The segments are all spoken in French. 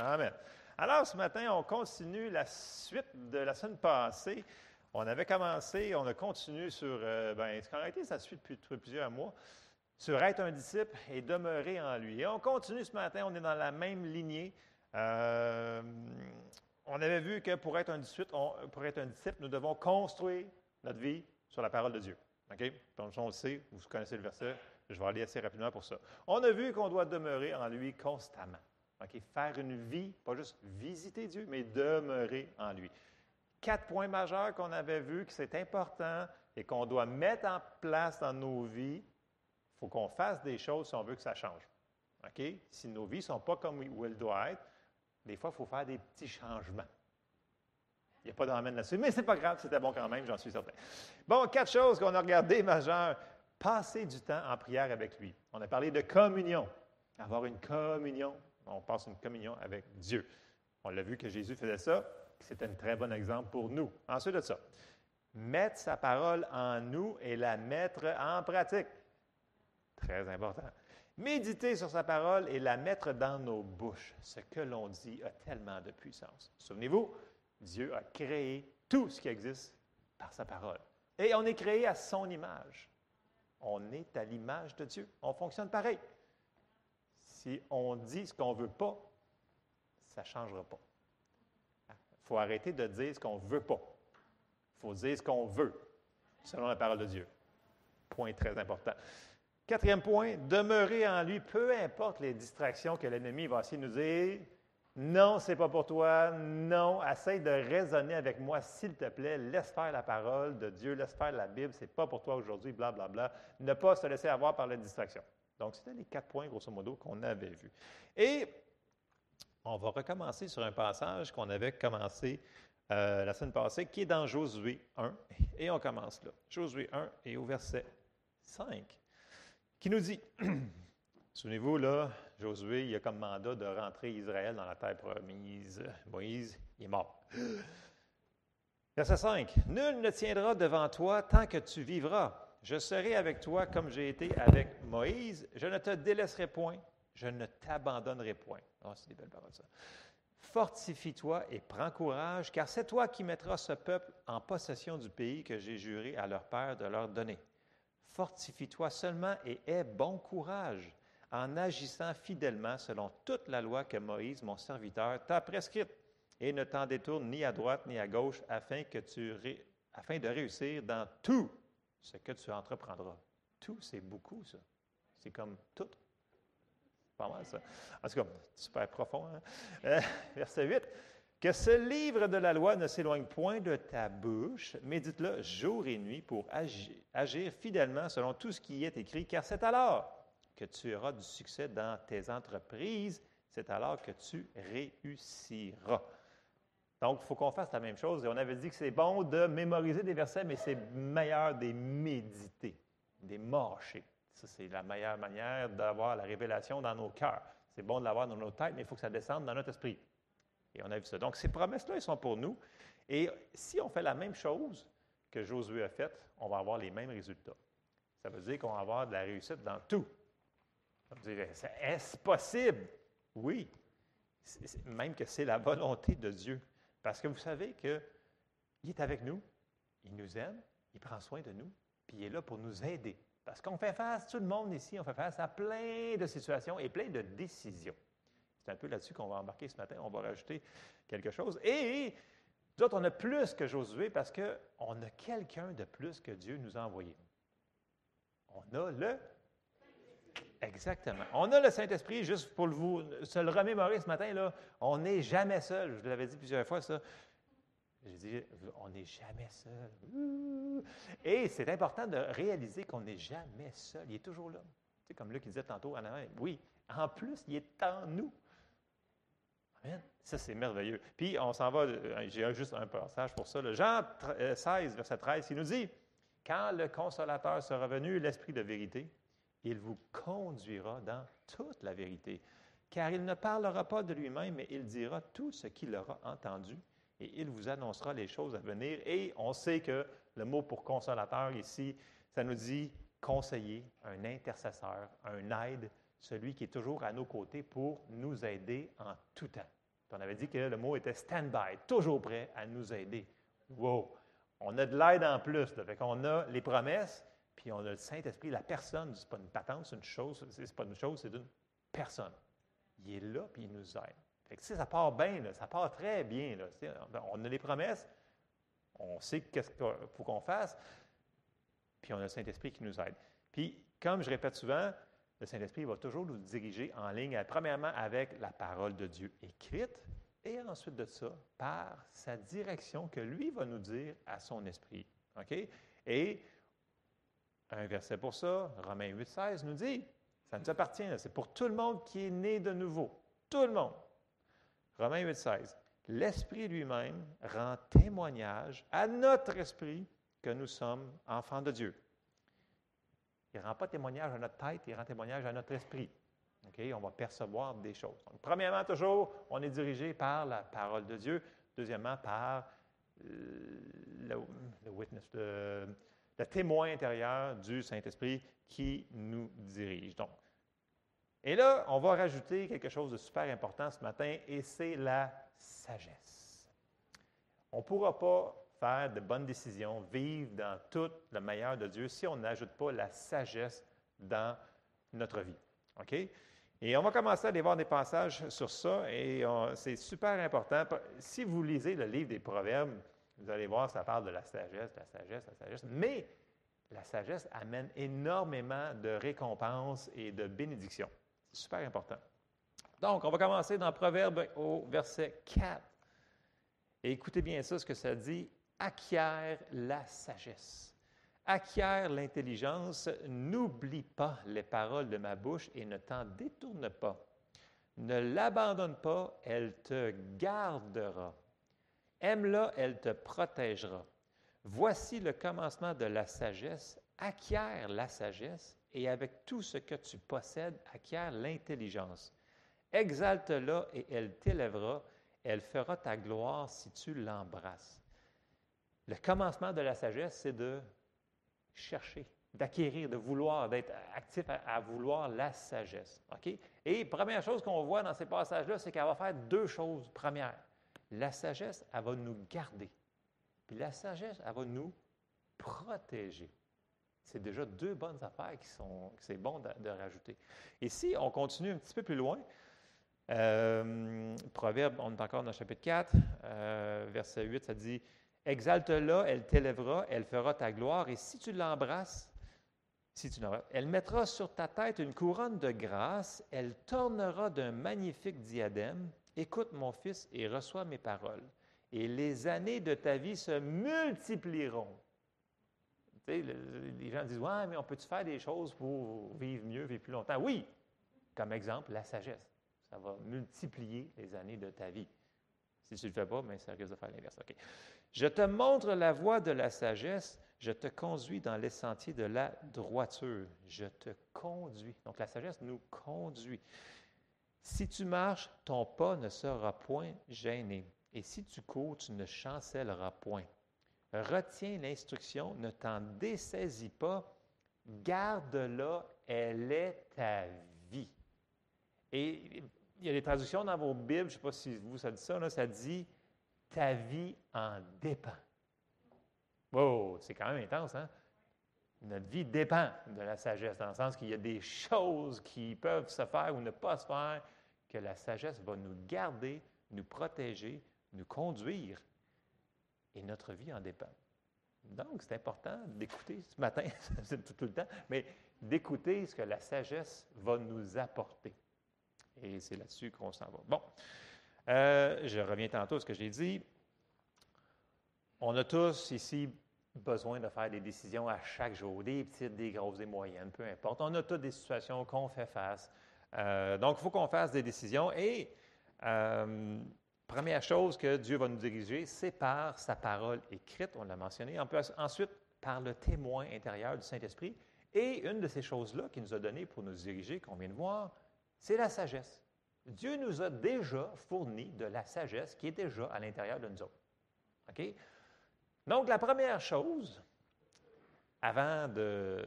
Amen. Alors, ce matin, on continue la suite de la semaine passée. On avait commencé, on a continué sur, euh, ben, en réalité, ça suit depuis plusieurs mois, sur être un disciple et demeurer en lui. Et on continue ce matin, on est dans la même lignée. Euh, on avait vu que pour être un disciple, pour être nous devons construire notre vie sur la parole de Dieu. OK? Comme on le sait, vous connaissez le verset, je vais aller assez rapidement pour ça. On a vu qu'on doit demeurer en lui constamment. OK? Faire une vie, pas juste visiter Dieu, mais demeurer en lui. Quatre points majeurs qu'on avait vus, que c'est important et qu'on doit mettre en place dans nos vies. Il faut qu'on fasse des choses si on veut que ça change. OK? Si nos vies ne sont pas comme où elles doivent être, des fois, il faut faire des petits changements. Il n'y a pas d'emmène là-dessus, mais ce n'est pas grave, c'était bon quand même, j'en suis certain. Bon, quatre choses qu'on a regardées majeures. Passer du temps en prière avec lui. On a parlé de communion. Avoir une communion. On passe une communion avec Dieu. On l'a vu que Jésus faisait ça. C'était un très bon exemple pour nous. Ensuite de ça, mettre sa parole en nous et la mettre en pratique. Très important. Méditer sur sa parole et la mettre dans nos bouches. Ce que l'on dit a tellement de puissance. Souvenez-vous, Dieu a créé tout ce qui existe par sa parole. Et on est créé à son image. On est à l'image de Dieu. On fonctionne pareil. Si on dit ce qu'on ne veut pas, ça ne changera pas. Il faut arrêter de dire ce qu'on ne veut pas. Il faut dire ce qu'on veut, selon la parole de Dieu. Point très important. Quatrième point, demeurer en lui, peu importe les distractions que l'ennemi va essayer de nous dire. Non, c'est pas pour toi. Non, essaye de raisonner avec moi, s'il te plaît. Laisse faire la parole de Dieu, laisse faire la Bible. C'est pas pour toi aujourd'hui, blablabla. Ne pas se laisser avoir par la distraction. Donc, c'était les quatre points, grosso modo, qu'on avait vus. Et on va recommencer sur un passage qu'on avait commencé euh, la semaine passée, qui est dans Josué 1. Et on commence là. Josué 1 et au verset 5 qui nous dit, souvenez-vous, là, Josué, il a comme mandat de rentrer Israël dans la terre promise. Moïse, il est mort. Verset 5. Nul ne tiendra devant toi tant que tu vivras. Je serai avec toi comme j'ai été avec Moïse. Je ne te délaisserai point. Je ne t'abandonnerai point. Oh, c'est des belles paroles, ça. Fortifie-toi et prends courage, car c'est toi qui mettras ce peuple en possession du pays que j'ai juré à leur père de leur donner. Fortifie-toi seulement et aie bon courage en agissant fidèlement selon toute la loi que Moïse, mon serviteur, t'a prescrite, et ne t'en détourne ni à droite ni à gauche afin, que tu afin de réussir dans tout ce que tu entreprendras. Tout, c'est beaucoup, ça. C'est comme tout. Pas mal, ça. En tout cas, super profond. Hein? Euh, verset 8. Que ce livre de la loi ne s'éloigne point de ta bouche, médite-le jour et nuit pour agir, fidèlement selon tout ce qui est écrit, car c'est alors que tu auras du succès dans tes entreprises, c'est alors que tu réussiras. Donc, il faut qu'on fasse la même chose. Et on avait dit que c'est bon de mémoriser des versets, mais c'est meilleur des méditer, des marcher. Ça, c'est la meilleure manière d'avoir la révélation dans nos cœurs. C'est bon de l'avoir dans nos têtes, mais il faut que ça descende dans notre esprit. Et on a vu ça. Donc, ces promesses-là, elles sont pour nous. Et si on fait la même chose que Josué a faite, on va avoir les mêmes résultats. Ça veut dire qu'on va avoir de la réussite dans tout. On dirait, est-ce possible? Oui. même que c'est la volonté de Dieu. Parce que vous savez qu'il est avec nous, il nous aime, il prend soin de nous, puis il est là pour nous aider. Parce qu'on fait face, tout le monde ici, on fait face à plein de situations et plein de décisions. C'est un peu là-dessus qu'on va embarquer ce matin. On va rajouter quelque chose. Et d'autres, on a plus que Josué parce qu'on a quelqu'un de plus que Dieu nous a envoyé. On a le. Exactement. On a le Saint-Esprit, juste pour vous se le remémorer ce matin, là, on n'est jamais seul. Je l'avais dit plusieurs fois, ça. J'ai dit, on n'est jamais seul. Et c'est important de réaliser qu'on n'est jamais seul. Il est toujours là. C'est comme Luc disait tantôt en avant. Oui, en plus, il est en nous. Ça, c'est merveilleux. Puis, on s'en va, euh, j'ai juste un passage pour ça. Jean 16, euh, verset 13, il nous dit Quand le consolateur sera venu, l'Esprit de vérité, il vous conduira dans toute la vérité. Car il ne parlera pas de lui-même, mais il dira tout ce qu'il aura entendu et il vous annoncera les choses à venir. Et on sait que le mot pour consolateur ici, ça nous dit conseiller, un intercesseur, un aide, celui qui est toujours à nos côtés pour nous aider en tout temps. on avait dit que le mot était stand-by, toujours prêt à nous aider. Wow! On a de l'aide en plus. Qu'on a les promesses, puis on a le Saint-Esprit, la personne. Ce n'est pas une patente, c'est une chose. C'est pas une chose, c'est une personne. Il est là, puis il nous aide. Fait que, ça part bien, ça part très bien. On a les promesses, on sait qu'est-ce qu'il faut qu'on fasse, puis on a le Saint-Esprit qui nous aide. Puis, comme je répète souvent, le Saint-Esprit va toujours nous diriger en ligne, premièrement avec la parole de Dieu écrite, et ensuite de ça, par sa direction que lui va nous dire à son esprit. OK? Et un verset pour ça, Romains 8, 16 nous dit, ça nous appartient, c'est pour tout le monde qui est né de nouveau. Tout le monde. Romains 8, 16. L'Esprit lui-même rend témoignage à notre esprit que nous sommes enfants de Dieu. Il ne rend pas témoignage à notre tête, il rend témoignage à notre esprit. On va percevoir des choses. premièrement, toujours, on est dirigé par la parole de Dieu. Deuxièmement, par euh, le, witness, le, témoin intérieur du Saint-Esprit qui nous dirige. Donc, et là, on va rajouter quelque chose de super important ce matin, et c'est la sagesse. On ne pourra pas faire de bonnes décisions, vivre dans tout le meilleur de Dieu si on n'ajoute pas la sagesse dans notre vie. OK? Et on va commencer à aller voir des passages sur ça, et c'est super important. Si vous lisez le livre des Proverbes, vous allez voir, ça parle de la sagesse, la sagesse, la sagesse, mais la sagesse amène énormément de récompenses et de bénédictions. C'est super important. Donc, on va commencer dans Proverbe au verset 4. Et écoutez bien ça, ce que ça dit acquiert la sagesse. Acquiert l'intelligence, n'oublie pas les paroles de ma bouche et ne t'en détourne pas. Ne l'abandonne pas, elle te gardera. Aime-la, elle te protégera. Voici le commencement de la sagesse. Acquiert la sagesse et avec tout ce que tu possèdes, acquiert l'intelligence. Exalte-la et elle t'élèvera. Elle fera ta gloire si tu l'embrasses. Le commencement de la sagesse, c'est de chercher, d'acquérir, de vouloir, d'être actif à, vouloir la sagesse. OK? Et première chose qu'on voit dans ces passages-là, c'est qu'elle va faire deux choses. Première, la sagesse, elle va nous garder. Puis la sagesse, elle va nous protéger. C'est déjà deux bonnes affaires qui sont, c'est bon de, rajouter. Et si on continue un petit peu plus loin, euh, Proverbe, on est encore dans le chapitre 4, euh, verset 8, ça dit Exalte-la, elle t'élèvera, elle fera ta gloire, et si tu l'embrasses, si tu elle mettra sur ta tête une couronne de grâce, elle tournera d'un magnifique diadème. Écoute, mon fils, et reçois mes paroles, et les années de ta vie se multiplieront. Les gens disent Ouais, mais on peut-tu faire des choses pour vivre mieux, vivre plus longtemps? Oui, comme exemple, la sagesse. Ça va multiplier les années de ta vie. Si tu ne le fais pas, mais ça risque de faire l'inverse. OK. Je te montre la voie de la sagesse, je te conduis dans les sentiers de la droiture. Je te conduis. Donc la sagesse nous conduit. Si tu marches, ton pas ne sera point gêné. Et si tu cours, tu ne chancelleras point. Retiens l'instruction, ne t'en dessaisis pas, garde-la, elle est ta vie. Et il y a des traductions dans vos Bibles, je ne sais pas si vous, ça dit ça, ça dit ta vie en dépend. Wow, c'est quand même intense, hein? Notre vie dépend de la sagesse, dans le sens qu'il y a des choses qui peuvent se faire ou ne pas se faire, que la sagesse va nous garder, nous protéger, nous conduire, et notre vie en dépend. Donc, c'est important d'écouter ce matin, c'est tout, le temps, mais d'écouter ce que la sagesse va nous apporter. Et c'est là-dessus qu'on s'en va. Bon, euh, je reviens tantôt à ce que j'ai dit. On a tous ici besoin de faire des décisions à chaque jour, des petites, des grosses, des moyennes, peu importe. On a toutes des situations qu'on fait face. Euh, donc, il faut qu'on fasse des décisions. Et euh, première chose que Dieu va nous diriger, c'est par sa parole écrite, on l'a mentionné. Ensuite par le témoin intérieur du Saint-Esprit. Et une de ces choses-là qu'il nous a données pour nous diriger, qu'on vient de voir, c'est la sagesse. Dieu nous a déjà fourni de la sagesse qui est déjà à l'intérieur de nous autres. OK? Donc, la première chose, avant de,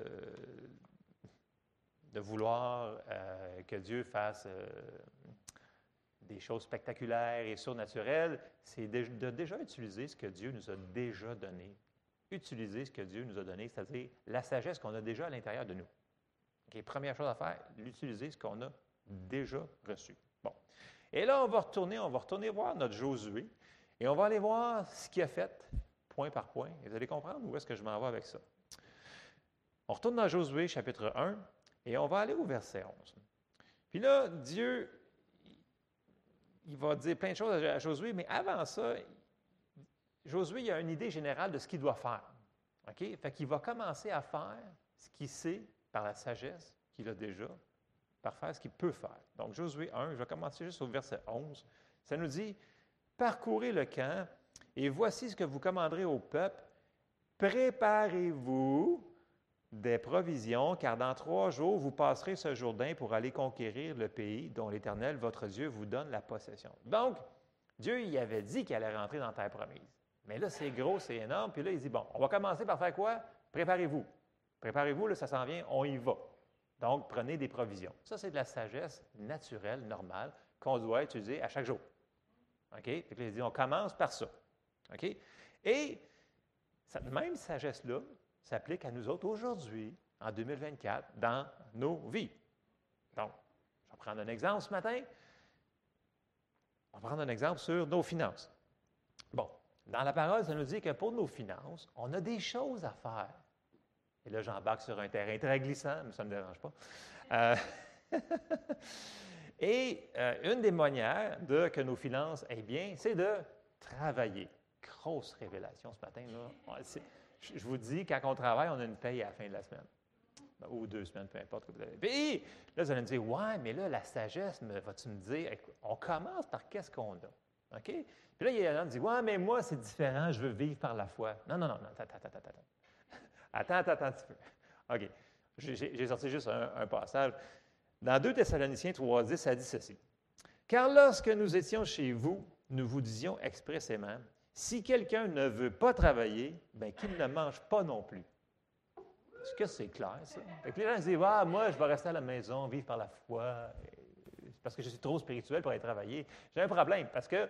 vouloir euh, que Dieu fasse euh, des choses spectaculaires et surnaturelles, c'est de, déjà utiliser ce que Dieu nous a déjà donné. Utiliser ce que Dieu nous a donné, c'est-à-dire la sagesse qu'on a déjà à l'intérieur de nous. première chose à faire, l'utiliser ce qu'on a déjà reçu. Bon. Et là, on va retourner, on va retourner voir notre Josué et on va aller voir ce qu'il a fait point par point. vous allez comprendre où est-ce que je m'en vais avec ça. On retourne dans Josué chapitre 1 et on va aller au verset 11. Puis là, Dieu, il va dire plein de choses à Josué, mais avant ça, Josué il a une idée générale de ce qu'il doit faire. OK? Fait qu'il va commencer à faire ce qu'il sait par la sagesse qu'il a déjà, par faire ce qu'il peut faire. Donc, Josué 1, je vais commencer juste au verset 11. Ça nous dit Parcourez le camp, et voici ce que vous commanderez au peuple Préparez-vous des provisions, car dans trois jours, vous passerez ce Jourdain pour aller conquérir le pays dont l'Éternel, votre Dieu, vous donne la possession. Donc, Dieu il avait dit qu'il allait rentrer dans la terre promise. Mais là, c'est gros, c'est énorme. Puis là, il dit, bon, on va commencer par faire quoi? Préparez-vous. Préparez-vous, là, ça s'en vient, on y va. Donc, prenez des provisions. Ça, c'est de la sagesse naturelle, normale, qu'on doit utiliser à chaque jour. OK? Puis là, il dit, on commence par ça. OK? Et cette même sagesse-là, s'applique à nous autres aujourd'hui, en 2024, dans nos vies. Donc, je vais prendre un exemple ce matin. On va prendre un exemple sur nos finances. Bon, dans la parole, ça nous dit que pour nos finances, on a des choses à faire. Et là, j'embarque sur un terrain très glissant, mais ça ne me dérange pas. Euh, et euh, une des manières de que nos finances aient bien, c'est de travailler. Grosse révélation ce matin. Là je vous dis, quand on travaille, on a une paye à la fin de la semaine. Ben, ou deux semaines, peu importe. Puis là, vous allez me dire, ouais, mais là, la sagesse, vas-tu me dire, on commence par qu'est-ce qu'on a? OK? Puis là, il y a qui dit, ouais, mais moi, c'est différent, je veux vivre par la foi. Non, non, non, non, attends, attends, attends, attends. Attends, attends, attends un petit peu. OK. J'ai sorti juste un, un, passage. Dans 2 Thessaloniciens 3.10, ça dit ceci. Car lorsque nous étions chez vous, nous vous disions expressément, si quelqu'un ne veut pas travailler, bien, qu'il ne mange pas non plus. Est-ce que c'est clair, ça? Les gens disent ah, Moi, je vais rester à la maison, vivre par la foi, parce que je suis trop spirituel pour aller travailler. J'ai un problème, parce que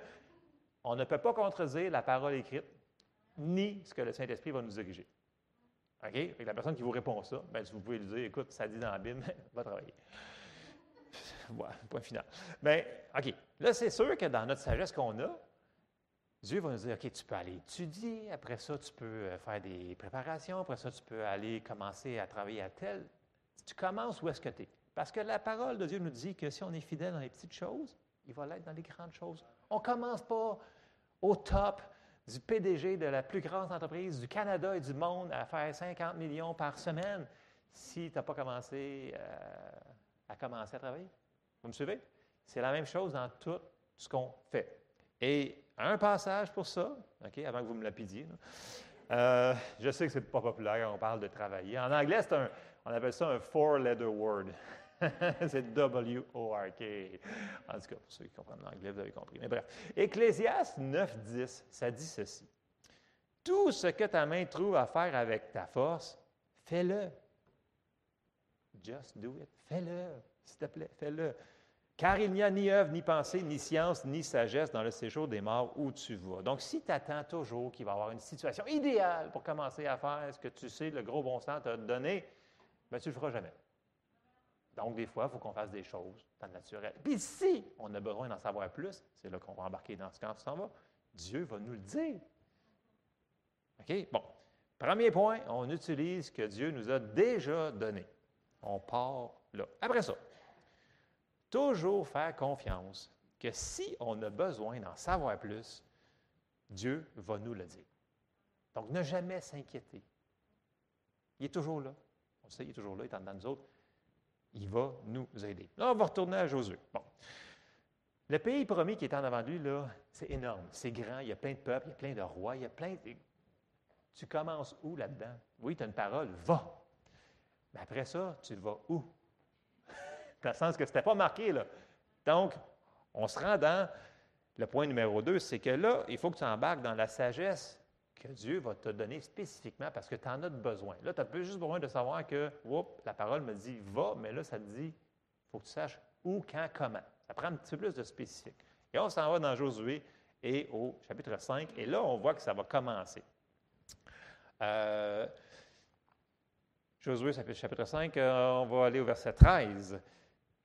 on ne peut pas contredire la parole écrite, ni ce que le Saint-Esprit va nous diriger. OK? La personne qui vous répond ça, bien, vous pouvez lui dire Écoute, ça dit dans la Bible, va travailler. Voilà, point final. Mais, OK. Là, c'est sûr que dans notre sagesse qu'on a, Dieu va nous dire, OK, tu peux aller étudier, après ça, tu peux euh, faire des préparations, après ça, tu peux aller commencer à travailler à tel. Tu commences où est-ce que tu es. Parce que la parole de Dieu nous dit que si on est fidèle dans les petites choses, il va l'être dans les grandes choses. On ne commence pas au top du PDG de la plus grande entreprise du Canada et du monde à faire 50 millions par semaine si tu n'as pas commencé euh, à commencer à travailler. Vous me suivez? C'est la même chose dans tout ce qu'on fait. Et un passage pour ça, OK, avant que vous me lapidiez. Euh, je sais que ce n'est pas populaire quand on parle de travailler. En anglais, c'est un, on appelle ça un four-letter word. c'est W-O-R-K. En tout cas, pour ceux qui comprennent l'anglais, vous avez compris. Mais bref. Ecclésiaste 9.10, ça dit ceci. Tout ce que ta main trouve à faire avec ta force, fais-le. Just do it. Fais-le. S'il te plaît, fais-le. Car il n'y a ni œuvre, ni pensée, ni science, ni sagesse dans le séjour des morts où tu vas. Donc, si tu attends toujours qu'il va y avoir une situation idéale pour commencer à faire ce que tu sais, le gros bon sens t'a donné, bien, tu ne le feras jamais. Donc, des fois, il faut qu'on fasse des choses dans le naturel. Puis si on a besoin d'en savoir plus, c'est là qu'on va embarquer dans ce camp, tu s'en vas. Dieu va nous le dire. OK? Bon. Premier point, on utilise ce que Dieu nous a déjà donné. On part là. Après ça, toujours faire confiance que si on a besoin d'en savoir plus, Dieu va nous le dire. Donc, ne jamais s'inquiéter. Il est toujours là. On sait, il est toujours là, il est en dedans de nous autres. Il va nous aider. Là, on va retourner à Josué. Bon. Le pays promis qui est en avant de lui, là, c'est énorme, c'est grand, il y a plein de peuples, il y a plein de rois, il y a plein de... Tu commences où là-dedans? Oui, tu as une parole, va. Mais après ça, tu vas où? Dans le sens que ce n'était pas marqué. Là. Donc, on se rend dans le point numéro 2, c'est que là, il faut que tu embarques dans la sagesse que Dieu va te donner spécifiquement parce que tu en as besoin. Là, tu as juste besoin de savoir que, oups, la parole me dit va, mais là, ça te dit, il faut que tu saches où, quand, comment. Ça prend un petit peu plus de spécifique. Et on s'en va dans Josué et au chapitre 5, et là, on voit que ça va commencer. Euh, Josué, chapitre 5, euh, on va aller au verset 13.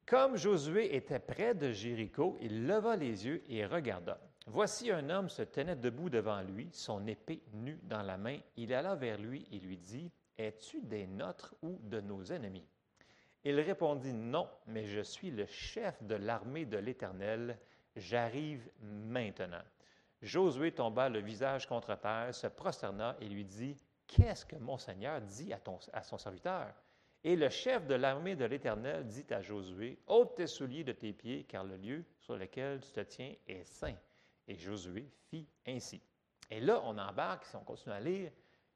Comme Josué était près de Jéricho, il leva les yeux et regarda. Voici un homme se tenait debout devant lui, son épée nue dans la main. Il alla vers lui et lui dit, Es-tu des nôtres ou de nos ennemis? Il répondit, Non, mais je suis le chef de l'armée de l'Éternel. J'arrive maintenant. Josué tomba le visage contre terre, se prosterna et lui dit, Qu'est-ce que mon Seigneur dit à, ton, son serviteur? Et le chef de l'armée de l'Éternel dit à Josué, ôte tes souliers de tes pieds, car le lieu sur lequel tu te tiens est saint. Et Josué fit ainsi. Et là, on embarque, si on continue à lire,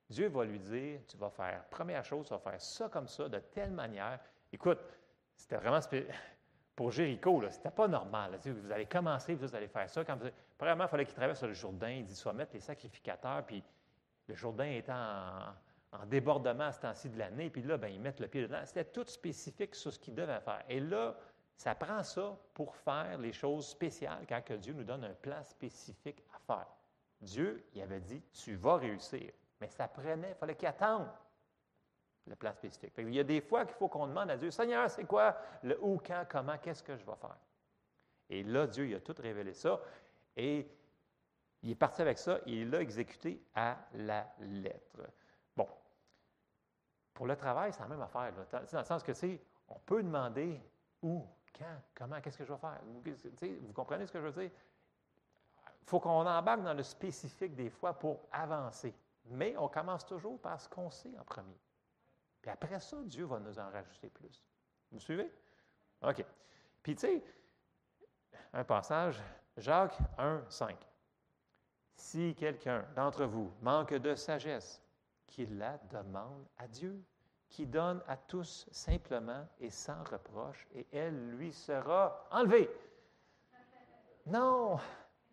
Dieu va lui dire, tu vas faire, première chose, tu vas faire ça comme ça, de telle manière. Écoute, c'était vraiment pour Jéricho, ce n'était pas normal. Vous allez commencer, vous allez faire ça. Premièrement, il fallait qu'il traverse le Jourdain. Il dit, soit mettre les sacrificateurs, puis le Jourdain étant en, en débordement à ce temps-ci de l'année, puis là, ben, ils mettent le pied dedans. C'était tout spécifique sur ce qu'ils devaient faire. Et là, ça prend ça pour faire les choses spéciales quand que Dieu nous donne un plan spécifique à faire. Dieu, il avait dit, tu vas réussir. Mais ça prenait, il fallait qu'il attende le plan spécifique. il y a des fois qu'il faut qu'on demande à Dieu, Seigneur, c'est quoi le où, quand, comment, qu'est-ce que je vais faire? Et là, Dieu, il a tout révélé ça. Et il est parti avec ça et il l'a exécuté à la lettre. Pour le travail, c'est la même affaire. Dans le sens que, tu on peut demander où, quand, comment, qu'est-ce que je vais faire? Vous comprenez ce que je veux dire? Il faut qu'on embarque dans le spécifique des fois pour avancer. Mais on commence toujours par ce qu'on sait en premier. Puis après ça, Dieu va nous en rajouter plus. Vous suivez? OK. Puis tu sais, un passage, Jacques 1, 5. Si quelqu'un d'entre vous manque de sagesse, qu'il la demande à Dieu, qui donne à tous simplement et sans reproche, et elle lui sera enlevée. Non,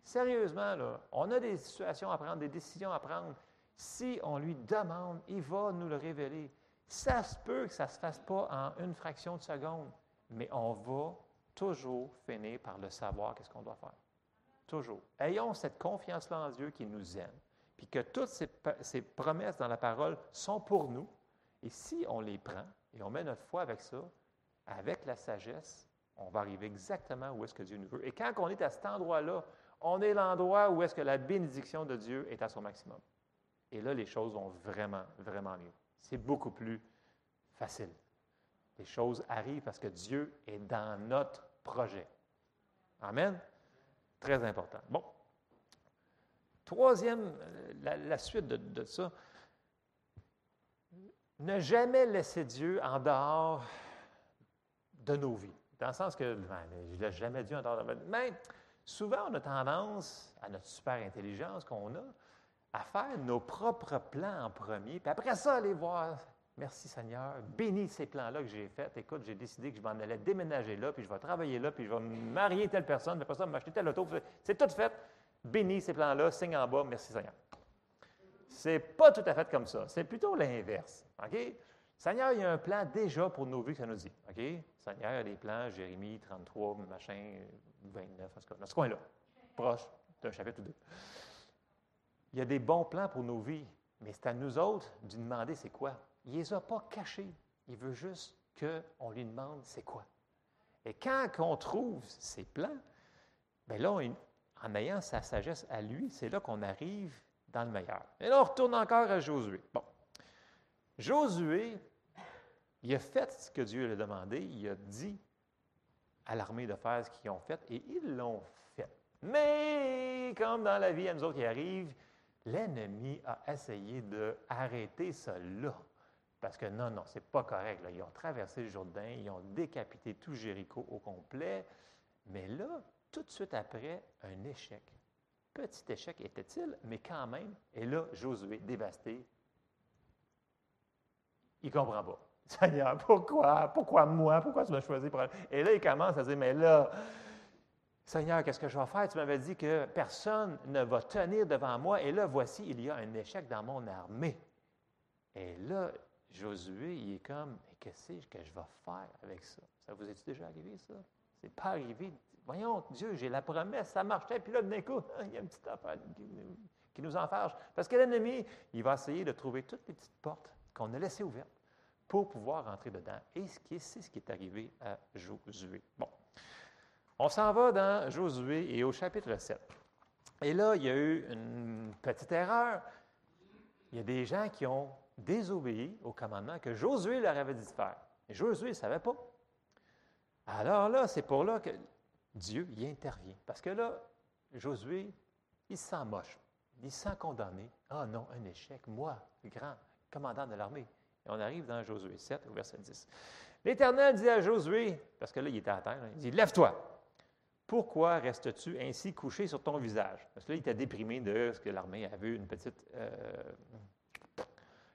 sérieusement, là, on a des situations à prendre, des décisions à prendre. Si on lui demande, il va nous le révéler. Ça se peut que ça ne se fasse pas en une fraction de seconde, mais on va toujours finir par le savoir qu'est-ce qu'on doit faire. Toujours. Ayons cette confiance-là en Dieu qui nous aime, puis que toutes ces, ces, promesses dans la parole sont pour nous. Et si on les prend et on met notre foi avec ça, avec la sagesse, on va arriver exactement où est-ce que Dieu nous veut. Et quand on est à cet endroit-là, on est l'endroit où est-ce que la bénédiction de Dieu est à son maximum. Et là, les choses vont vraiment, vraiment mieux c'est beaucoup plus facile. Les choses arrivent parce que Dieu est dans notre projet. Amen. Très important. Bon. Troisième, la, suite de, ça. Ne jamais laisser Dieu en dehors de nos vies. Dans le sens que, ben, je ne l'ai jamais dit en dehors de Mais souvent, on a tendance, à notre super intelligence qu'on a, à faire nos propres plans en premier, puis après ça, aller voir. Merci Seigneur, bénis ces plans-là que j'ai faits. Écoute, j'ai décidé que je m'en allais déménager là, puis je vais travailler là, puis je vais marier telle personne, puis après ça, m'acheter telle auto. C'est tout fait. Bénis ces plans-là, signe en bas, merci Seigneur. C'est pas tout à fait comme ça. C'est plutôt l'inverse. OK? Seigneur, il y a un plan déjà pour nos vies que ça nous dit. OK? Seigneur, il y a des plans, Jérémie 33, machin, 29, en tout cas, dans ce coin-là, proche d'un chapitre ou deux. Il y a des bons plans pour nos vies, mais c'est à nous autres de demander c'est quoi. Il ne les a pas cachés. Il veut juste qu'on lui demande c'est quoi. Et quand on trouve ces plans, bien là, en ayant sa sagesse à lui, c'est là qu'on arrive dans le meilleur. Et là, on retourne encore à Josué. Bon. Josué, il a fait ce que Dieu lui a demandé. Il a dit à l'armée de faire ce qu'ils ont fait et ils l'ont fait. Mais, comme dans la vie, a nous autres qui arrivent, l'ennemi a essayé d'arrêter cela. Parce que non, non, c'est pas correct. Ils ont traversé le Jourdain, ils ont décapité tout Jéricho au complet. Mais là, tout de suite après, un échec. Petit échec était-il, mais quand même, et là, Josué, dévasté, il ne comprend pas. Seigneur, pourquoi? Pourquoi moi? Pourquoi tu m'as choisi pour... Et là, il commence à dire, mais là, Seigneur, qu'est-ce que je vais faire? Tu m'avais dit que personne ne va tenir devant moi. Et là, voici, il y a un échec dans mon armée. Et là, Josué, il est comme, mais qu'est-ce que je vais faire avec ça? Ça vous est déjà arrivé, ça? C'est pas arrivé. Voyons, Dieu, j'ai la promesse, ça marchait, puis là, d'un coup, il y a une petite affaire qui, nous enfarge. Parce que l'ennemi, il va essayer de trouver toutes les petites portes qu'on a laissées ouvertes pour pouvoir rentrer dedans. Et c'est ce qui est arrivé à Josué. Bon. On s'en va dans Josué et au chapitre 7. Et là, il y a eu une petite erreur. Il y a des gens qui ont désobéi au commandement que Josué leur avait dit de faire. Et Josué ne savait pas. Alors là, c'est pour là que Dieu y intervient. Parce que là, Josué, il se sent moche. Il se sent condamné. Ah non, un échec. Moi, grand commandant de l'armée. Et on arrive dans Josué 7, au verset 10. L'Éternel dit à Josué, parce que là, il était à terre, il dit Lève-toi. Pourquoi restes-tu ainsi couché sur ton visage? Parce que là, il était déprimé de ce que l'armée avait une petite. Euh,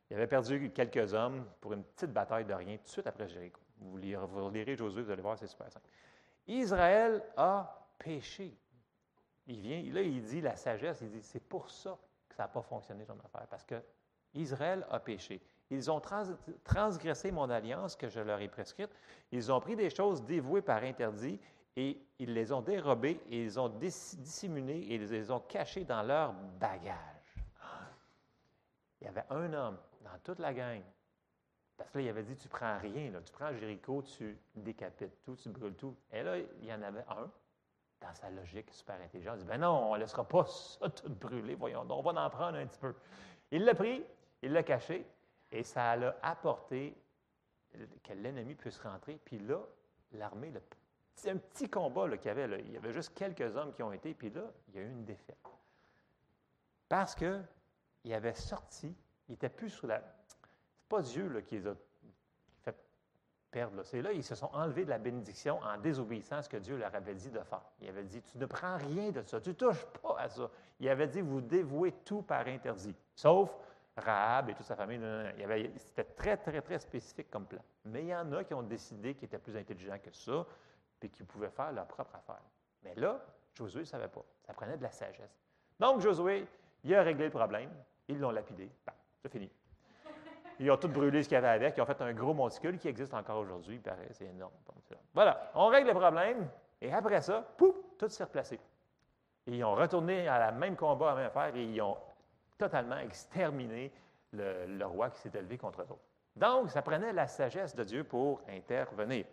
il avait perdu quelques hommes pour une petite bataille de rien tout de suite après Jéricho. Vous lirez, vous lirez Josué, vous allez voir, c'est super simple. Israël a péché. Il vient, là, il dit la sagesse, il dit c'est pour ça que ça n'a pas fonctionné ton affaire, parce que Israël a péché. Ils ont transgressé mon alliance que je leur ai prescrite. Ils ont pris des choses dévouées par interdit et ils les ont dérobées et ils ont dissimulées et ils les ont cachées dans leur bagage. Il y avait un homme dans toute la gang. Parce que là, il avait dit, tu prends rien, tu prends Jéricho, tu décapites tout, tu brûles tout. Et là, il y en avait un, dans sa logique super intelligente, il dit, ben non, on ne laissera pas ça tout brûler, voyons, on va en prendre un petit peu. Il l'a pris, il l'a caché, et ça l'a apporté que l'ennemi puisse rentrer. Puis là, l'armée, c'est un petit combat qu'il y avait. Il y avait juste quelques hommes qui ont été, puis là, il y a eu une défaite. Parce qu'il avait sorti, il n'était plus sous la. Pas Dieu là, qui les a fait perdre. C'est là, ils se sont enlevés de la bénédiction en désobéissant à ce que Dieu leur avait dit de faire. Il avait dit Tu ne prends rien de ça, tu ne touches pas à ça. Il avait dit Vous dévouez tout par interdit, sauf Rahab et toute sa famille. C'était très, très, très spécifique comme plan. Mais il y en a qui ont décidé qu'ils étaient plus intelligents que ça, puis qu'ils pouvaient faire leur propre affaire. Mais là, Josué ne savait pas. Ça prenait de la sagesse. Donc, Josué, il a réglé le problème. Ils l'ont lapidé. c'est fini. Ils ont tout brûlé ce qu'il y avait avec. Ils ont fait un gros monticule qui existe encore aujourd'hui. C'est énorme. Voilà. On règle le problème. Et après ça, pouf, tout s'est replacé. Et ils ont retourné à la même combat, à la même affaire, et ils ont totalement exterminer le, roi qui s'est élevé contre eux Donc, ça prenait la sagesse de Dieu pour intervenir.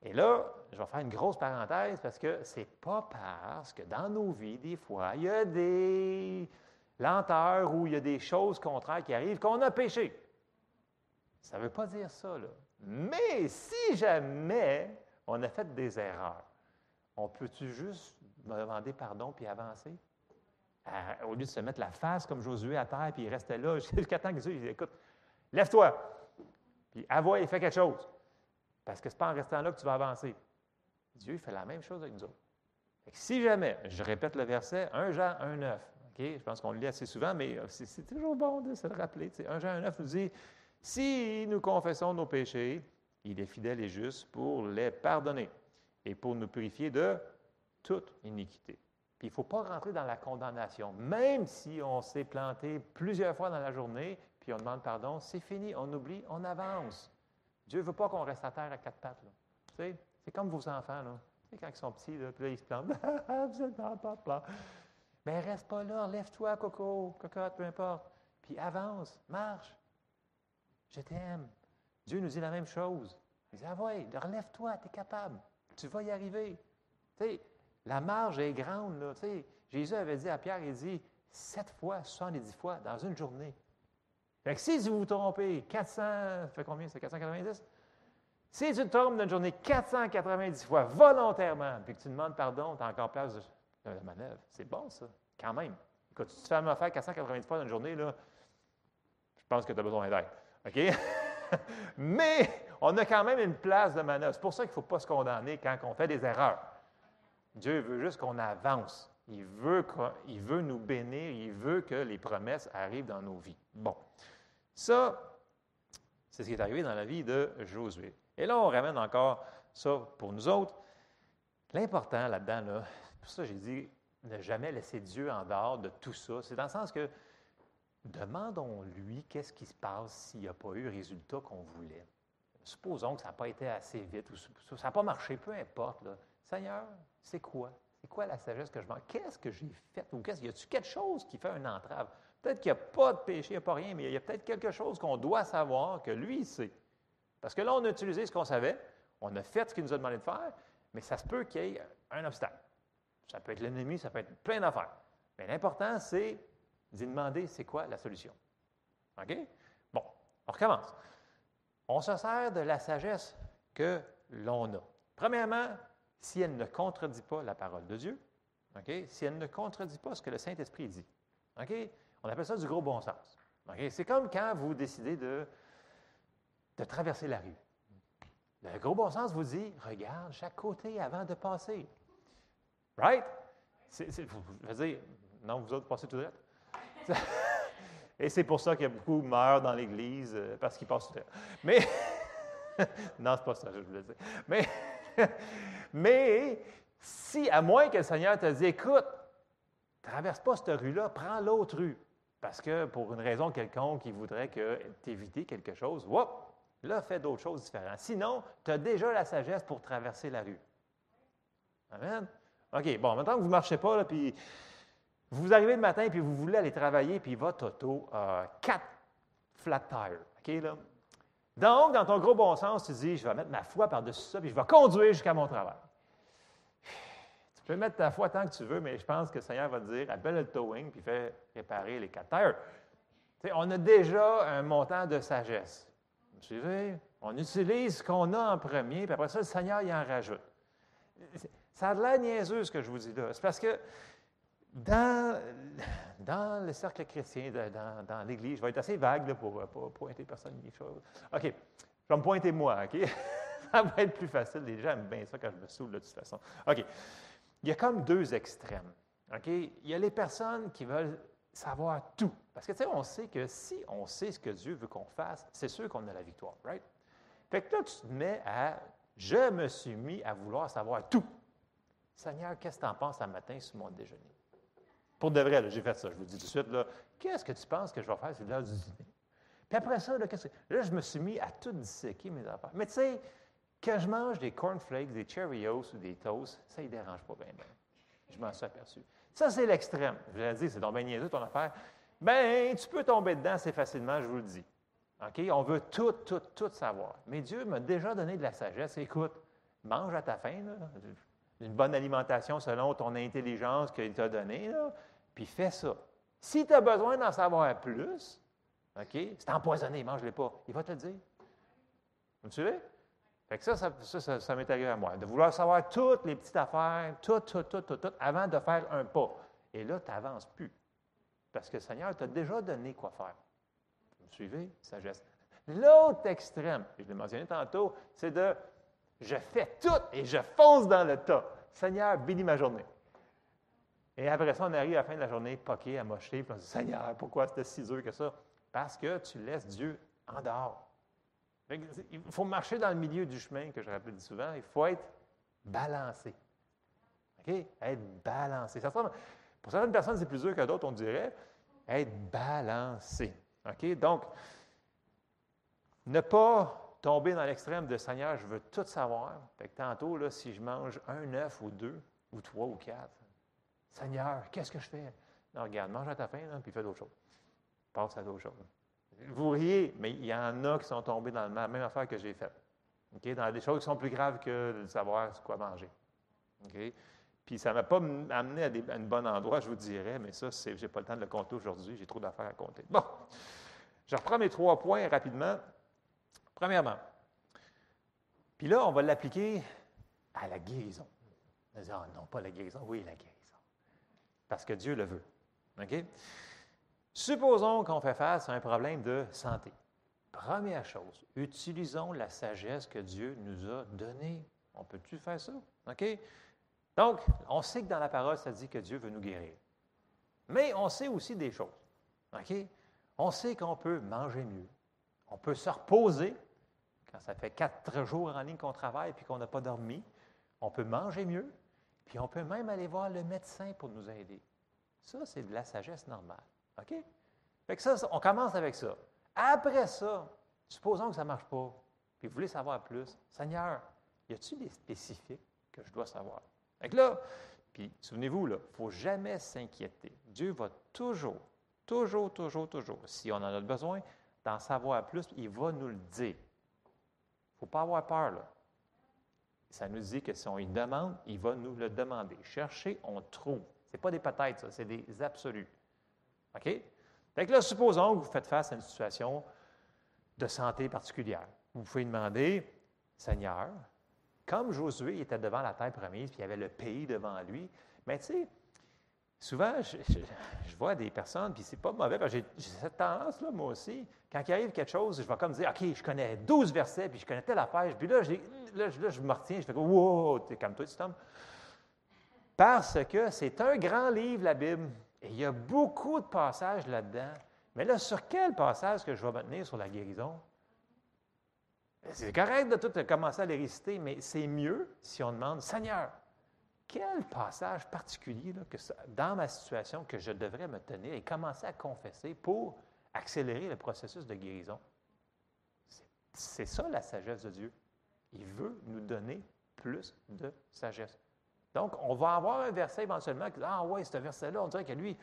Et là, je vais faire une grosse parenthèse parce que c'est pas parce que dans nos vies, des fois, il y a des lenteurs ou il y a des choses contraires qui arrivent qu'on a péché. Ça ne veut pas dire ça, là. Mais si jamais on a fait des erreurs, on peut-tu juste demander pardon puis avancer? au lieu de se mettre la face comme Josué à terre, puis il restait là jusqu'à temps que Dieu dit Écoute, lève-toi, puis avoue et fais quelque chose. Parce que ce n'est pas en restant là que tu vas avancer. Dieu fait la même chose avec nous autres. si jamais, je répète le verset, 1 Jean 1, 9, je pense qu'on le lit assez souvent, mais euh, c'est toujours bon de se le rappeler. 1 Jean 1, 9 nous dit Si nous confessons nos péchés, il est fidèle et juste pour les pardonner et pour nous purifier de toute iniquité. Puis il ne faut pas rentrer dans la condamnation. Même si on s'est planté plusieurs fois dans la journée, puis on demande pardon, c'est fini, on oublie, on avance. Dieu ne veut pas qu'on reste à terre à quatre pattes. c'est comme vos enfants. Quand ils sont petits, puis là, ils se plantent. Vous êtes papa. Mais reste pas là, lève-toi, coco, cocotte, peu importe. Puis avance, marche. Je t'aime. Dieu nous dit la même chose. Il dit, ah ouais, relève-toi, tu es capable. Tu vas y arriver. Tu sais, la marge est grande. Là, Jésus avait dit à Pierre, il dit, sept fois, soixante-dix fois dans une journée. Fait que si vous vous trompez, 400, ça fait combien? C'est 490? Si tu te trompes dans une journée 490 fois volontairement, puis que tu demandes pardon, tu as encore place la manœuvre. C'est bon, ça, quand même. Quand tu te fais faire 490 fois dans une journée, là, je pense que tu as besoin d'aide. OK? Mais on a quand même une place de manœuvre. C'est pour ça qu'il ne faut pas se condamner quand on fait des erreurs. Dieu veut juste qu'on avance. Il veut, il veut nous bénir, il veut que les promesses arrivent dans nos vies. Bon, ça, c'est ce qui est arrivé dans la vie de Josué. Et là, on ramène encore ça pour nous autres. L'important là-dedans, là, pour ça j'ai dit, ne jamais laisser Dieu en dehors de tout ça. C'est dans le sens que demandons-lui qu'est-ce qui se passe s'il n'y a pas eu le résultat qu'on voulait. supposons que ça n'a pas été assez vite, ou ça n'a pas marché, peu importe. Seigneur, c'est quoi? C'est quoi la sagesse que je manque? Qu'est-ce que j'ai fait? Ou qu'est-ce, y a-t-il quelque chose qui fait une entrave? Peut-être qu'il n'y a pas de péché, il n'y a pas rien, mais il y a peut-être quelque chose qu'on doit savoir que lui, il sait. Parce que là, on a utilisé ce qu'on savait, on a fait ce qu'il nous a demandé de faire, mais ça se peut qu'il y ait un obstacle. Ça peut être l'ennemi, ça peut être plein d'affaires. Mais l'important, c'est d'y demander c'est quoi la solution. OK? Bon, on recommence. On se sert de la sagesse que l'on a. Premièrement, si elle ne contredit pas la parole de Dieu, si elle ne contredit pas ce que le Saint-Esprit dit. OK? On appelle ça du gros bon sens. OK? C'est comme quand vous décidez de, de traverser la rue. Le gros bon sens vous dit regarde chaque côté avant de passer. Right? je veux dire, non, vous autres passez tout droit. Et c'est pour ça qu'il y a beaucoup meurent dans l'Église euh, parce qu'ils passent tout droit. Mais, non, c'est pas ça, je voulais dire. Mais, mais si, à moins que le Seigneur te dise, écoute, traverse pas cette rue-là, prends l'autre rue. Parce que pour une raison quelconque, il voudrait que t'éviter quelque chose, whoop, là, fais d'autres choses différentes. Sinon, tu as déjà la sagesse pour traverser la rue. Amen. OK, bon, maintenant que vous ne marchez pas, là, puis vous arrivez le matin, puis vous voulez aller travailler, puis votre auto a quatre flat tires. OK, là? Donc, dans ton gros bon sens, tu dis, je vais mettre ma foi par-dessus ça, puis je vais conduire jusqu'à mon travail. Tu peux mettre ta foi tant que tu veux, mais je pense que le Seigneur va te dire, appelle le towing, puis fais réparer les quatre tires. on a déjà un montant de sagesse. Vous suivez? On utilise ce qu'on a en premier, puis après ça, le Seigneur y en rajoute. Ça a de l'air niaiseux, ce que je vous dis là. C'est parce que dans, dans le cercle chrétien, dans, dans l'Église, je vais être assez vague pour ne pas pointer personne. OK, je vais me pointer moi, OK? ça va être plus facile. Les gens aiment bien ça quand je me saoule de toute façon. OK. Il y a comme deux extrêmes. OK? Il y a les personnes qui veulent savoir tout. Parce que, tu sais, on sait que si on sait ce que Dieu veut qu'on fasse, c'est sûr qu'on a la victoire, right? Fait que là, tu te mets à je me suis mis à vouloir savoir tout. Seigneur, qu'est-ce que tu en penses un matin sur mon déjeuner? Pour de vrai, j'ai fait ça. Je vous dis tout de suite, qu'est-ce que tu penses que je vais faire sur l'heure du dîner? Puis après ça, là, là, je me suis mis à tout disséquer mes affaires. Mais tu sais, quand je mange des cornflakes, des Cheerios ou des toasts, ça ne dérange pas bien, bien. Je m'en suis aperçu. Ça, c'est l'extrême. Je l'ai dit, c'est donc bien niaiseux ton affaire. Ben, tu peux tomber dedans assez facilement, je vous le dis. OK? On veut tout, tout, tout savoir. Mais Dieu m'a déjà donné de la sagesse. Écoute, mange à ta faim, là une bonne alimentation selon ton intelligence qu'il t'a donnée, puis fais ça. Si tu as besoin d'en savoir plus, OK, c'est empoisonné, mange-le pas. Il va te le dire. Vous me suivez? Fait que ça, ça, ça, m'est arrivé à moi, de vouloir savoir toutes les petites affaires, tout, tout, tout, tout, tout, avant de faire un pas. Et là, tu n'avances plus. Parce que le Seigneur t'a déjà donné quoi faire. Vous me suivez? Sagesse. L'autre extrême, je l'ai mentionné tantôt, c'est de je fais tout et je fonce dans le tas. Seigneur, bénis ma journée. Et après ça, on arrive à la fin de la journée, poqué, amoché, puis on dit Seigneur, pourquoi c'était si dur que ça? Parce que tu laisses Dieu en dehors. Il faut marcher dans le milieu du chemin, que je rappelle souvent. Il faut être balancé. OK? Être balancé. pour certaines personnes, c'est plus dur que d'autres, on dirait. Être balancé. OK? Donc, ne pas tomber dans l'extrême de Seigneur, je veux tout savoir. Fait que tantôt, si je mange un œuf ou deux, ou trois ou quatre, Seigneur, qu'est-ce que je fais? Non, regarde, mange à ta faim, puis fais d'autres choses. Passe à d'autres choses. Vous riez, mais il y en a qui sont tombés dans la même affaire que j'ai faite. Dans des choses qui sont plus graves que de savoir quoi manger. Puis ça ne m'a pas amené à, un bon endroit, je vous dirais, mais ça, je n'ai pas le temps de le compter aujourd'hui, j'ai trop d'affaires à compter. Bon, je reprends mes trois points rapidement. Premièrement, puis là, on va l'appliquer à la guérison. Ah non, pas la guérison, oui, la guérison. Parce que Dieu le veut. OK? Supposons qu'on fait face à un problème de santé. Première chose, utilisons la sagesse que Dieu nous a donnée. On peut-tu faire ça? OK? Donc, on sait que dans la parole, ça dit que Dieu veut nous guérir. Mais on sait aussi des choses. OK? On sait qu'on peut manger mieux. On peut se reposer ça fait quatre jours en ligne qu'on travaille et qu'on n'a pas dormi, on peut manger mieux, puis on peut même aller voir le médecin pour nous aider. Ça, c'est de la sagesse normale. OK? Fait que ça, on commence avec ça. Après ça, supposons que ça ne marche pas, puis puis vous voulez savoir plus, Seigneur, y a-t-il des spécifiques que je dois savoir? Donc là, puis souvenez-vous, il ne faut jamais s'inquiéter. Dieu va toujours, toujours, toujours, toujours, si on en a besoin, d'en savoir plus, il va nous le dire. Ne faut pas avoir peur, là. Ça nous dit que si on lui demande, il va nous le demander. Chercher, on trouve. Ce n'est pas des peut-être, ça, c'est des absolus. OK? Donc là, supposons que vous faites face à une situation de santé particulière. Vous pouvez demander, Seigneur, comme Josué était devant la terre promise, puis il y avait le pays devant lui, mais tu sais, souvent, je, vois des personnes, puis c'est pas mauvais, parce que j'ai cette tendance-là, moi aussi. Quand il arrive quelque chose, je vais comme dire, OK, je connais 12 versets, puis je connais telle affaire, puis là, là, je me retiens, je fais, wow, t'es comme toi, tu tombes. Parce que c'est un grand livre, la Bible, et il y a beaucoup de passages là-dedans. Mais là, sur quel passage que je vais me tenir sur la guérison? C'est correct de tout commencer à les réciter, mais c'est mieux si on demande, Seigneur, quel passage particulier dans ma situation que je devrais me tenir et commencer à confesser pour accélérer le processus de guérison? C'est ça la sagesse de Dieu. Il veut nous donner plus de sagesse. Donc, on va avoir un verset éventuellement qui dit Ah, ouais, ce verset-là, on dirait que lui,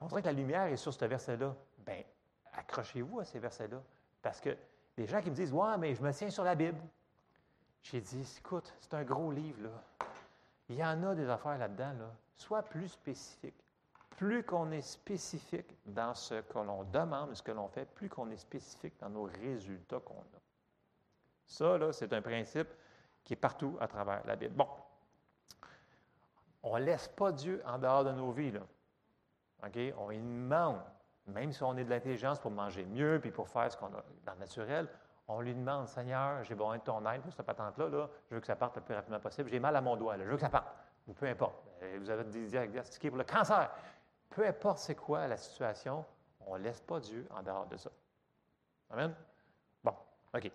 on dirait que la lumière est sur ce verset-là. Bien, accrochez-vous à ces versets-là. Parce que les gens qui me disent Ouais, mais je me tiens sur la Bible. J'ai dit Écoute, c'est un gros livre, là. Il y en a des affaires là-dedans, là. Sois plus spécifique. Plus qu'on est spécifique dans ce que l'on demande, ce que l'on fait, plus qu'on est spécifique dans nos résultats qu'on a. Ça, là, c'est un principe qui est partout à travers la Bible. Bon. On ne laisse pas Dieu en dehors de nos vies, là. On lui demande même si on est de l'intelligence pour manger mieux puis pour faire ce qu'on a dans le naturel, on lui demande Seigneur, j'ai besoin de ton aide pour cette patente-là, là, je veux que ça parte le plus rapidement possible. J'ai mal à mon doigt, je veux que ça parte. Peu importe. Euh, vous avez diagnostiqué pour le cancer. Peu importe c'est quoi la situation, on ne laisse pas Dieu en dehors de ça. Amen? Bon, OK.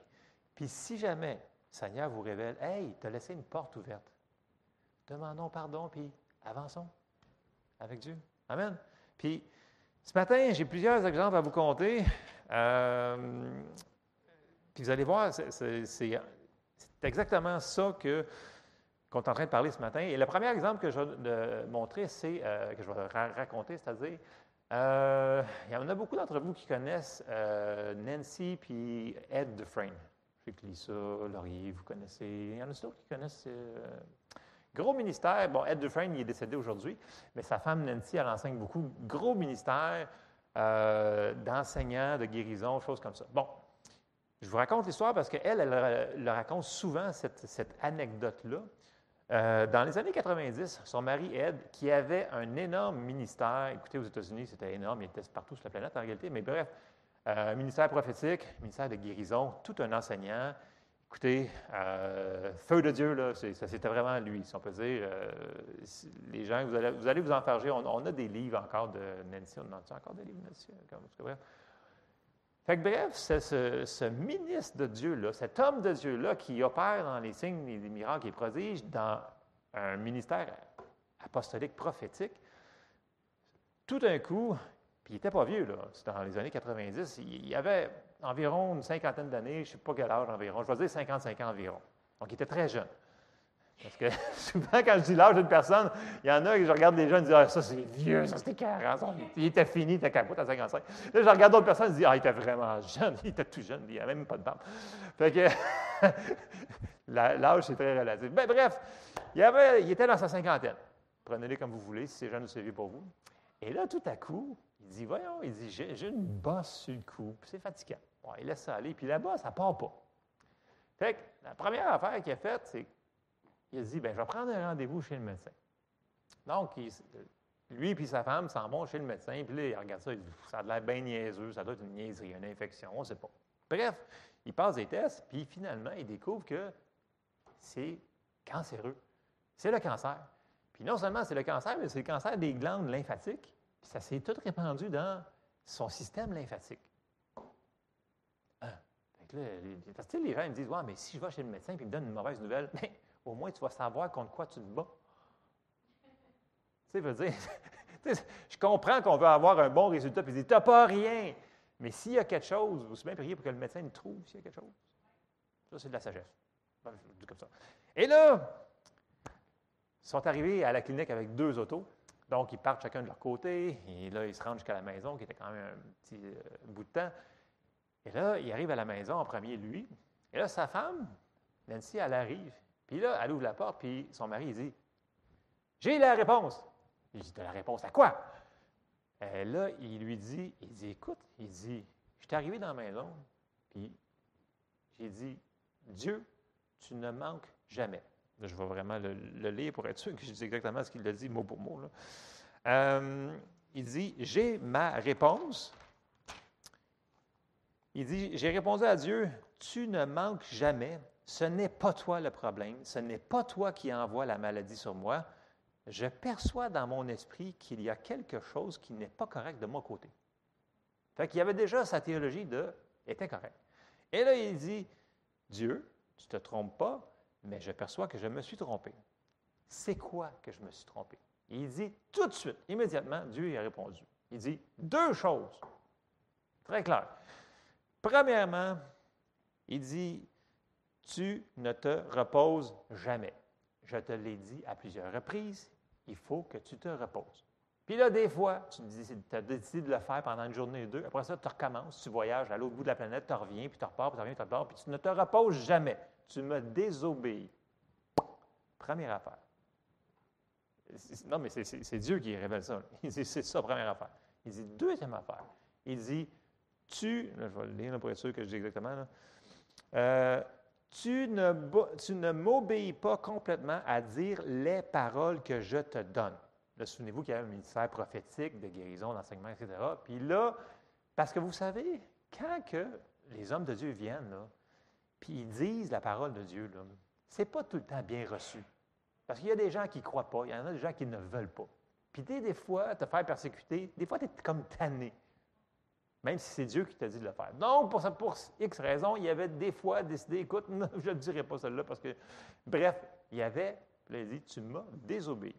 Puis si jamais Seigneur vous révèle Hey, tu as laissé une porte ouverte, demandons pardon, puis avançons avec Dieu. Amen? Puis, ce matin, j'ai plusieurs exemples à vous compter. Euh, puis vous allez voir, c'est exactement ça que qu'on est en train de parler ce matin. Et le premier exemple que je vais c'est euh, que je vais raconter, c'est-à-dire, euh, il y en a beaucoup d'entre vous qui connaissent Nancy puis Ed Dufresne. J'ai ça, Laurier, vous connaissez. Il y en a d'autres qui connaissent Gros ministère. Bon, Ed Dufresne, il est décédé aujourd'hui, mais sa femme Nancy, elle enseigne beaucoup. Gros ministère euh, d'enseignants, de guérison, choses comme ça. Bon, je vous raconte l'histoire parce qu'elle, elle, elle, raconte souvent cette, anecdote-là. Euh, dans les années 90, son mari Ed, qui avait un énorme ministère, écoutez, aux États-Unis, c'était énorme, il était partout sur la planète en réalité, mais bref, euh, ministère prophétique, ministère de guérison, tout un enseignant, Écoutez, euh, feu de Dieu, là, ça c'était vraiment lui, si on peut dire. Euh, les gens, vous allez, vous allez vous enfarger. On, on, a des livres encore de Nancy. On a encore des livres de Nancy? Bref. Fait bref, c'est ce, ministre de Dieu-là, cet homme de Dieu-là qui opère dans les signes, les, les miracles et prodiges dans un ministère apostolique prophétique, tout d'un coup, puis il n'était pas vieux, là, c'était dans les années 90, il, il avait environ une cinquantaine d'années, je ne sais pas quel âge environ, je vais dire 55 ans environ. Donc, il était très jeune. Parce que souvent, quand je dis l'âge d'une personne, il y en a que je regarde des jeunes et dis Ah, ça, c'est vieux, ça, c'était 40. Il était fini, il était capote à 55. Là, je regarde d'autres personnes et dis Ah, il était vraiment jeune, il était tout jeune, il n'avait même pas de barbe. Fait que l'âge, c'est très relatif. Ben, bref, il, avait, il était dans sa cinquantaine. Prenez-les comme vous voulez, si jeune ou c'est vieux pour vous. Et là, tout à coup, il dit Voyons, il dit J'ai une bosse sur le cou, c'est fatigant il laisse ça aller. Puis là-bas, ça ne part pas. Fait que la première affaire qu'il a faite, c'est qu'il a dit ben, Je vais prendre un rendez-vous chez le médecin. Donc, lui et sa femme s'en vont chez le médecin. Puis là, il regarde ça, il dit Ça a l'air bien niaiseux, ça doit être une niaiserie, une infection, on ne sait pas. Bref, il passe des tests, puis finalement, il découvre que c'est cancéreux. C'est le cancer. Puis non seulement c'est le cancer, mais c'est le cancer des glandes lymphatiques. Puis ça s'est tout répandu dans son système lymphatique parce que les gens me disent Ouais, mais si je vais chez le médecin et il me donne une mauvaise nouvelle, mais au moins tu vas savoir contre quoi tu te bats. Tu sais, veux dire, je comprends qu'on veut avoir un bon résultat, puis il dit Tu n'as pas rien. Mais s'il y a quelque chose, vous bien prier pour que le médecin nous trouve s'il y a quelque chose. Ça, c'est de la sagesse. Ben, je comme ça. Et là, ils sont arrivés à la clinique avec deux autos. Donc, ils partent chacun de leur côté. Et là, ils se rendent jusqu'à la maison, qui était quand même un petit euh, bout de temps. Et là, il arrive à la maison en premier, lui. Et là, sa femme, Nancy, elle arrive. Puis là, elle ouvre la porte, puis son mari, il dit J'ai la réponse. Il dit la réponse à quoi Et là, il lui dit Il dit Écoute, il dit Je suis arrivé dans la maison, puis j'ai dit Dieu, tu ne manques jamais. je vais vraiment le, lire pour être sûr que je dis exactement ce qu'il a dit mot pour mot. Euh, il dit J'ai ma réponse. Il dit J'ai répondu à Dieu Tu ne manques jamais. Ce n'est pas toi le problème. Ce n'est pas toi qui envoie la maladie sur moi. Je perçois dans mon esprit qu'il y a quelque chose qui n'est pas correct de mon côté. Fait qu'il y avait déjà sa théologie de était correct. Et là, il dit Dieu, tu ne te trompes pas, mais je perçois que je me suis trompé. C'est quoi que je me suis trompé? Il dit tout de suite, immédiatement, Dieu y a répondu. Il dit deux choses. Très clair. Premièrement, il dit Tu ne te reposes jamais. Je te l'ai dit à plusieurs reprises, il faut que tu te reposes. Puis là, des fois, tu, as décidé de le faire pendant une journée ou deux. Après ça, tu recommences, tu voyages à l'autre bout de la planète, tu reviens, puis tu repars, puis tu reviens, tu repars, puis tu ne te reposes jamais. Tu me désobéis. Première affaire. Non, mais c'est Dieu qui révèle ça. C'est ça, première affaire. Il dit, deuxième affaire. Il dit, tu, je vais le lire pour être sûr que je dis exactement, euh, tu ne, m'obéis pas complètement à dire les paroles que je te donne souvenez-vous qu'il y avait un ministère prophétique de guérison, d'enseignement, etc. Puis là, parce que vous savez, quand que les hommes de Dieu viennent, là, puis ils disent la parole de Dieu, ce n'est pas tout le temps bien reçu. Parce qu'il y a des gens qui ne croient pas, il y en a des gens qui ne veulent pas. Puis des fois, te faire persécuter, des fois, tu es comme tanné. Même si c'est Dieu qui t'a dit de le faire. Donc, pour, X raison, il avait des fois décidé, écoute, je ne dirai pas celle-là parce que, bref, il y avait, il a dit, tu m'as désobéi.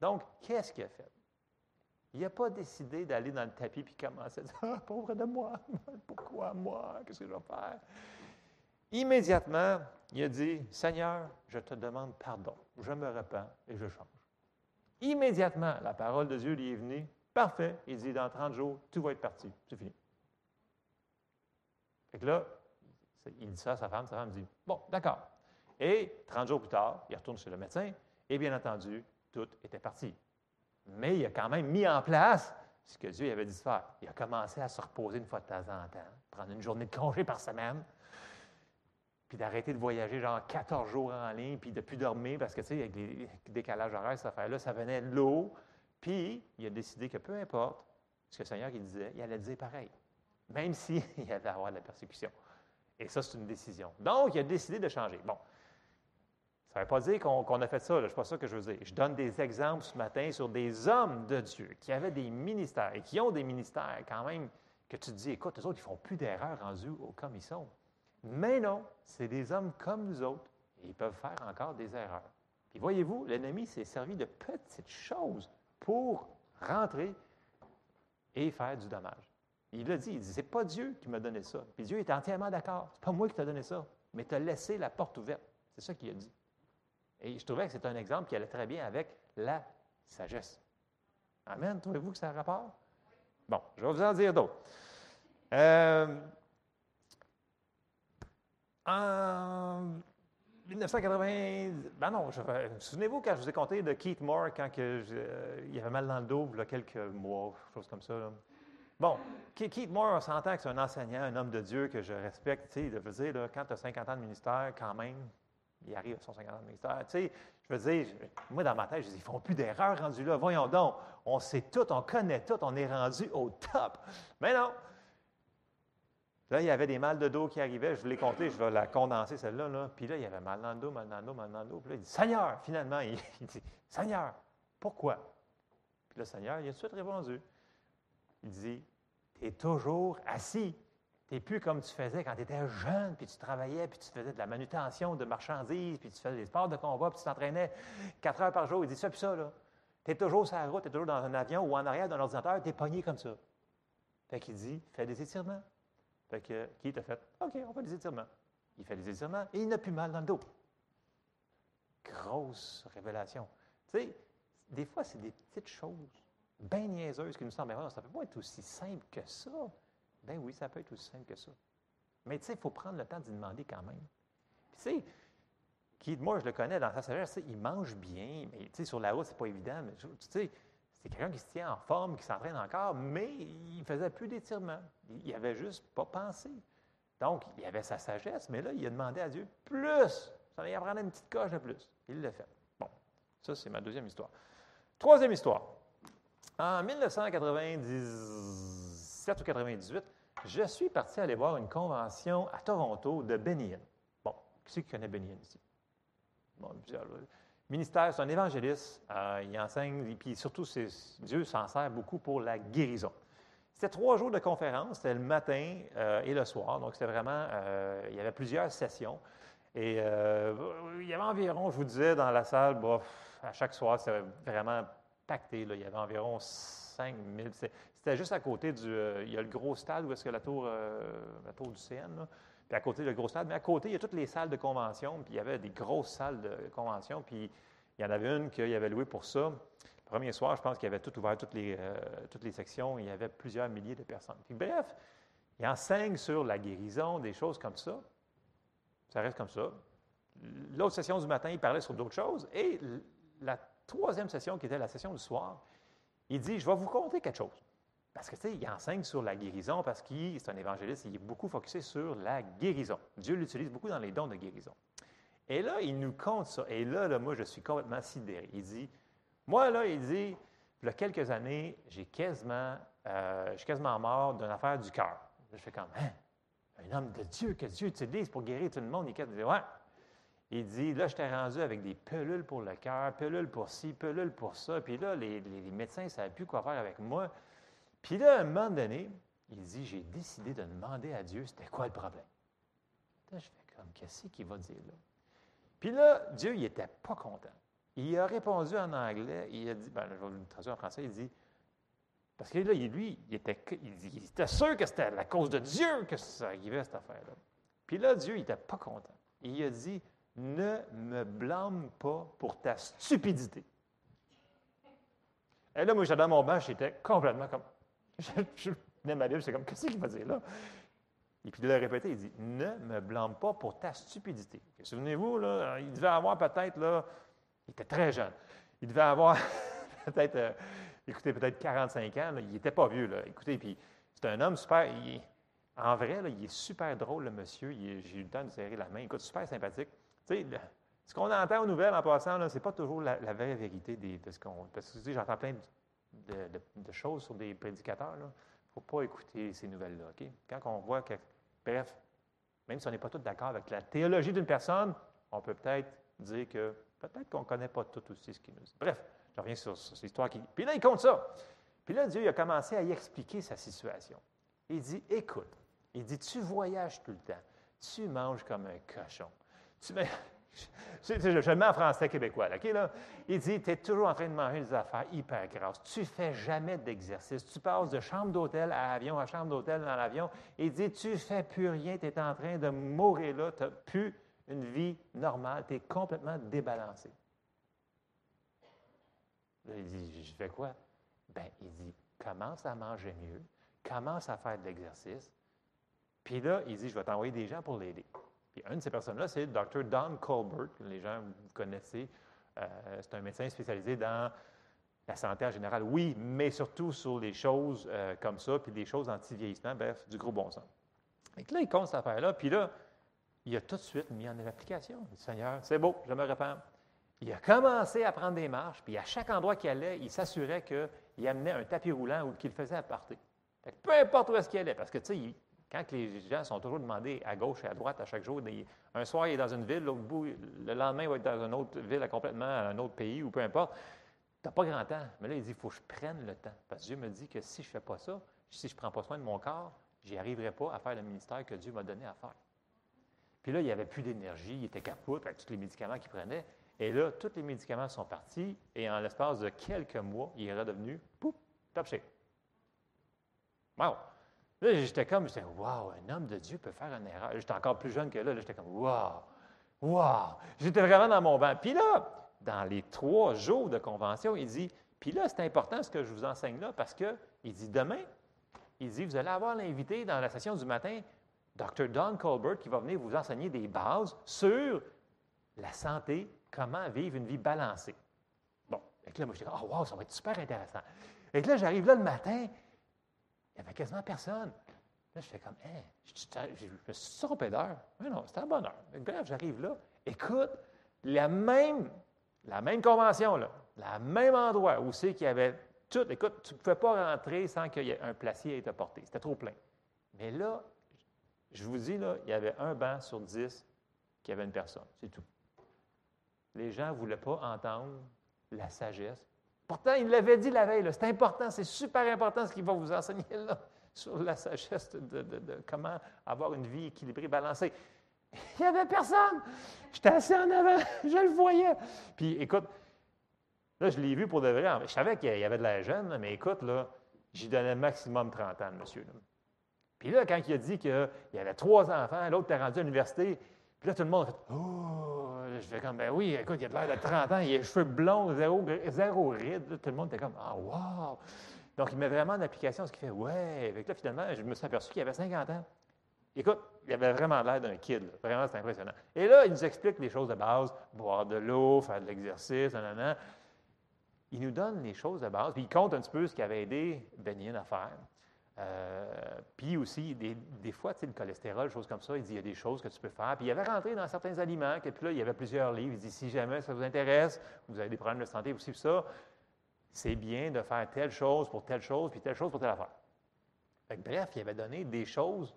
Donc, qu'est-ce qu'il a fait? Il n'a pas décidé d'aller dans le tapis et commencer à dire Ah, pauvre de moi, pourquoi moi? Qu'est-ce que je vais faire? Immédiatement, il a dit Seigneur, je te demande pardon. Je me repens et je change. Immédiatement, la parole de Dieu lui est venue. Parfait. Il dit Dans 30 jours, tout va être parti. C'est fini. Fait que là, il dit ça à sa femme. Sa femme dit Bon, d'accord. Et 30 jours plus tard, il retourne chez le médecin. Et bien entendu, tout était parti. Mais il a quand même mis en place ce que Dieu avait dit de faire. Il a commencé à se reposer une fois de temps en temps, prendre une journée de congé par semaine, puis d'arrêter de voyager genre 14 jours en ligne, puis de plus dormir, parce que, tu sais, avec les décalages horaires, cette affaire-là, ça venait de l'eau. Puis, il a décidé que peu importe ce que le Seigneur disait, il allait dire pareil, même s'il y allait avoir de la persécution. Et ça, c'est une décision. Donc, il a décidé de changer. Bon, ça ne veut pas dire qu'on a fait ça, ce n'est pas ça que je veux dire. Je donne des exemples ce matin sur des hommes de Dieu qui avaient des ministères et qui ont des ministères quand même que tu te dis, écoute, les autres, ils ne font plus d'erreurs rendues comme ils sont. Mais non, c'est des hommes comme nous autres et ils peuvent faire encore des erreurs. Puis voyez-vous, l'ennemi s'est servi de petites choses pour rentrer et faire du dommage. Il l'a dit, il dit, c'est pas Dieu qui m'a donné ça. Puis Dieu est entièrement d'accord. C'est pas moi qui t'a donné ça, mais tu as laissé la porte ouverte. C'est ça qu'il a dit. Et je trouvais que c'est un exemple qui allait très bien avec la sagesse. Amen. Trouvez-vous que ça a rapport? Bon, je vais vous en dire d'autres. Euh, 1980, ben non, souvenez-vous quand je vous ai conté de Keith Moore quand que il avait mal dans le dos il y a quelques mois, chose comme ça. Bon, Keith Moore, on s'entend que c'est un enseignant, un homme de Dieu que je respecte. Tu sais, de dire, quand tu as 50 ans de ministère, quand même, il arrive à son 50 ans de ministère. Tu sais, je veux dire, moi, dans ma tête, je dis, ils font plus d'erreurs rendus là. Voyons donc, on sait tout, on connaît tout, on est rendu au top. Mais non. Là, il y avait des mal de dos qui arrivaient. Je l'ai compté, je vais la condenser, celle-là. Là. Puis là, il y avait mal dans le dos, mal dans le dos, mal dans le dos. Puis là, il dit, Seigneur, finalement, il, dit, Seigneur, pourquoi? Puis le Seigneur, il a tout de suite répondu. Il dit, tu es toujours assis. Tu n'es plus comme tu faisais quand tu étais jeune, puis tu travaillais, puis tu faisais de la manutention de marchandises, puis tu faisais des sports de combat, puis tu t'entraînais quatre heures par jour. Il dit ça, puis ça, là. Tu es toujours sur la route, tu es toujours dans un avion ou en arrière d'un ordinateur, tu es pogné comme ça. Fait qu'il dit, fais des étirements. Fait que, qui t'a fait? OK, on fait des étirements. il fait des étirements et il n'a plus mal dans le dos. Grosse révélation. Tu sais, des fois, c'est des petites choses bien niaiseuses qui nous semblent, ça ne peut pas être aussi simple que ça. Ben oui, ça peut être aussi simple que ça. Mais tu sais, il faut prendre le temps d'y demander quand même. Puis tu sais, qui, moi, je le connais dans sa sagesse, il mange bien, mais tu sais, sur la route, c'est pas évident. Mais tu sais, c'est quelqu'un qui se tient en forme, qui s'entraîne encore, mais il faisait plus d'étirements. Il avait juste pas pensé. Donc, il avait sa sagesse, mais là, il a demandé à Dieu plus. Ça allait prendre une petite coche de plus. Il l'a fait. Bon, ça, c'est ma deuxième histoire. Troisième histoire. En 1997 ou 98, je suis parti aller voir une convention à Toronto de Benny Bon, qui c'est qui connaît Benny ici? Bon, ministère, c'est un évangéliste. Euh, il enseigne, et puis surtout, Dieu s'en sert beaucoup pour la guérison. C'était trois jours de conférence, c'était le matin euh, et le soir, donc c'était vraiment, euh, il y avait plusieurs sessions. Et il y avait environ, je vous disais, dans la salle, à chaque soir, c'était vraiment pacté. Il y avait environ 5 000. C'était juste à côté du. Il y a le gros stade où est-ce que la tour, la tour du CN, à côté du gros stade. Mais à côté, il y a toutes les salles de convention, puis il y avait des grosses salles de convention, puis il y en avait une qu'il avait louée pour ça. Le premier soir, je pense qu'il avait tout ouvert, toutes les, euh, toutes les sections, il y avait plusieurs milliers de personnes. Bref, il enseigne sur la guérison, des choses comme ça. Ça reste comme ça. L'autre session du matin, il parlait sur d'autres choses. Et la troisième session, qui était la session du soir, il dit, je vais vous conter quelque chose. Parce que, tu sais, il enseigne sur la guérison parce qu'il est un évangéliste, il est beaucoup focusé sur la guérison. Dieu l'utilise beaucoup dans les dons de guérison. Et là, il nous compte ça. Et là, moi, je suis complètement sidéré. Il dit, moi, là, il dit, il y a quelques années, j'ai quasiment, euh, quasiment mort d'une affaire du cœur. Je fais comme, hein, un homme de Dieu que Dieu utilise pour guérir tout le monde. Il dit, ouais. Il dit, là, je t'ai rendu avec des pelules pour le cœur, pelules pour ci, pelules pour ça. Puis là, les, les médecins ne savaient plus quoi faire avec moi. Puis là, à un moment donné, il dit J'ai décidé de demander à Dieu c'était quoi le problème. Je fais comme Qu'est-ce qu'il va dire là? Puis là, Dieu, il n'était pas content. Il a répondu en anglais il a dit ben, Je vais le traduire en français il dit Parce que là, lui, il était, il, était sûr que c'était la cause de Dieu que ça arrivait, cette affaire-là. Puis là, Dieu, il n'était pas content. Il a dit Ne me blâme pas pour ta stupidité. Et là, moi, j'étais dans mon banc, j'étais complètement comme je, je ma Bible, c'est comme, qu'est-ce qu'il va dire là? Et puis de le répéter, il dit, ne me blâme pas pour ta stupidité. Souvenez-vous, là, il devait avoir peut-être, là, il était très jeune, il devait avoir peut-être, euh, écoutez, peut-être 45 ans, il n'était pas vieux, là. Écoutez, puis c'est un homme super, en vrai, là, il est super drôle, le monsieur, j'ai eu le temps de serrer la main, écoute, super sympathique. Tu sais, ce qu'on entend aux nouvelles en passant, ce n'est pas toujours la, vraie vérité de ce qu'on. Parce que j'entends plein de de, choses sur des prédicateurs, il ne faut pas écouter ces nouvelles-là. Quand on voit que, bref, même si on n'est pas tous d'accord avec la théologie d'une personne, on peut peut-être dire que peut-être qu'on ne connaît pas tout aussi ce qu'il nous dit. Bref, je reviens sur, cette histoire qui. Puis là, il compte ça. Puis là, Dieu a commencé à y expliquer sa situation. Il dit Écoute, il dit Tu voyages tout le temps, tu manges comme un cochon. Tu, je, le mets en français québécois, là? Il dit, tu es toujours en train de manger des affaires hyper grasses. Tu fais jamais d'exercice. Tu passes de chambre d'hôtel à avion à chambre d'hôtel dans l'avion. Il dit, tu fais plus rien. Tu es en train de mourir là. Tu n'as plus une vie normale. Tu es complètement débalancé. il dit, je fais quoi? Ben, il dit, commence à manger mieux. Commence à faire de l'exercice. Puis là, il dit, je vais t'envoyer des gens pour l'aider. Puis une de ces personnes-là, c'est Dr. Don Colbert, les gens vous connaissez. Euh, c'est un médecin spécialisé dans la santé en général, oui, mais surtout sur les choses euh, comme ça, puis des choses anti-vieillissement, bref, du gros bon sens. Et là, il compte cette affaire-là, puis là, il a tout de suite mis en application. Il dit, Seigneur, c'est beau, je me répands. Il a commencé à prendre des marches, puis à chaque endroit qu'il allait, il s'assurait qu'il amenait un tapis roulant ou qu'il faisait à partir. Peu importe où est-ce qu'il allait, parce que, tu sais, quand les gens sont toujours demandés à gauche et à droite à chaque jour, un soir, il est dans une ville, l'autre bout, le lendemain, il va être dans une autre ville, complètement à un autre pays ou peu importe. Tu n'as pas grand temps. Mais là, il dit il faut que je prenne le temps. Parce que Dieu me dit que si je ne fais pas ça, si je ne prends pas soin de mon corps, je n'y arriverai pas à faire le ministère que Dieu m'a donné à faire. Puis là, il n'y avait plus d'énergie, il était capote avec tous les médicaments qu'il prenait. Et là, tous les médicaments sont partis et en l'espace de quelques mois, il est redevenu, pouf, top shape. Wow! Là, j'étais comme, j'étais, wow, un homme de Dieu peut faire une erreur. J'étais encore plus jeune que là. là j'étais comme, wow, wow. J'étais vraiment dans mon banc. Puis là, dans les trois jours de convention, il dit, puis là, c'est important ce que je vous enseigne là, parce que, il dit, demain, il dit, vous allez avoir l'invité dans la session du matin, Dr. Don Colbert, qui va venir vous enseigner des bases sur la santé, comment vivre une vie balancée. Bon, et là, moi, j'étais, oh, wow, ça va être super intéressant. Et là, j'arrive là le matin, il n'y avait quasiment personne. Là, je fais comme, hé, je, me suis trompé d'heure. Mais non, c'était à bonne heure. Bref, j'arrive là. Écoute, la même, la même convention, là, le même endroit où c'est qu'il y avait tout. Écoute, tu ne pouvais pas rentrer sans qu'il y ait un placier à être porté. C'était trop plein. Mais là, je vous dis, là, il y avait un banc sur dix qui avait une personne. C'est tout. Les gens ne voulaient pas entendre la sagesse Pourtant, il l'avait dit la veille, c'est important, c'est super important ce qu'il va vous enseigner là, sur la sagesse de, comment avoir une vie équilibrée, balancée. Il n'y avait personne. J'étais assis en avant, je le voyais. Puis écoute, là, je l'ai vu pour de vrai. Je savais qu'il y avait de la jeune, mais écoute, là, j'y donnais maximum 30 ans, monsieur. Puis là, quand il a dit qu'il y avait trois enfants, l'autre était rendu à l'université, puis là, tout le monde a fait Oh! Je fais comme, ben oui, écoute, il a l'air de 30 ans, il a les cheveux blonds, zéro, zéro ride. tout le monde était comme, ah, wow! Donc, il met vraiment en application ce qu'il fait. Ouais! Là, finalement, je me suis aperçu qu'il avait 50 ans. Écoute, il avait vraiment l'air d'un kid. Vraiment, c'est impressionnant. Et là, il nous explique les choses de base boire de l'eau, faire de l'exercice, nanana. Il nous donne les choses de base, puis il compte un petit peu ce qui avait aidé Benny à faire. Euh, puis aussi, des, des fois, le cholestérol, choses comme ça, il dit il y a des choses que tu peux faire. Puis il avait rentré dans certains aliments, et puis là, il y avait plusieurs livres. Il dit si jamais ça vous intéresse, vous avez des problèmes de santé aussi, ça, c'est bien de faire telle chose pour telle chose, puis telle chose pour telle affaire. bref, il avait donné des choses,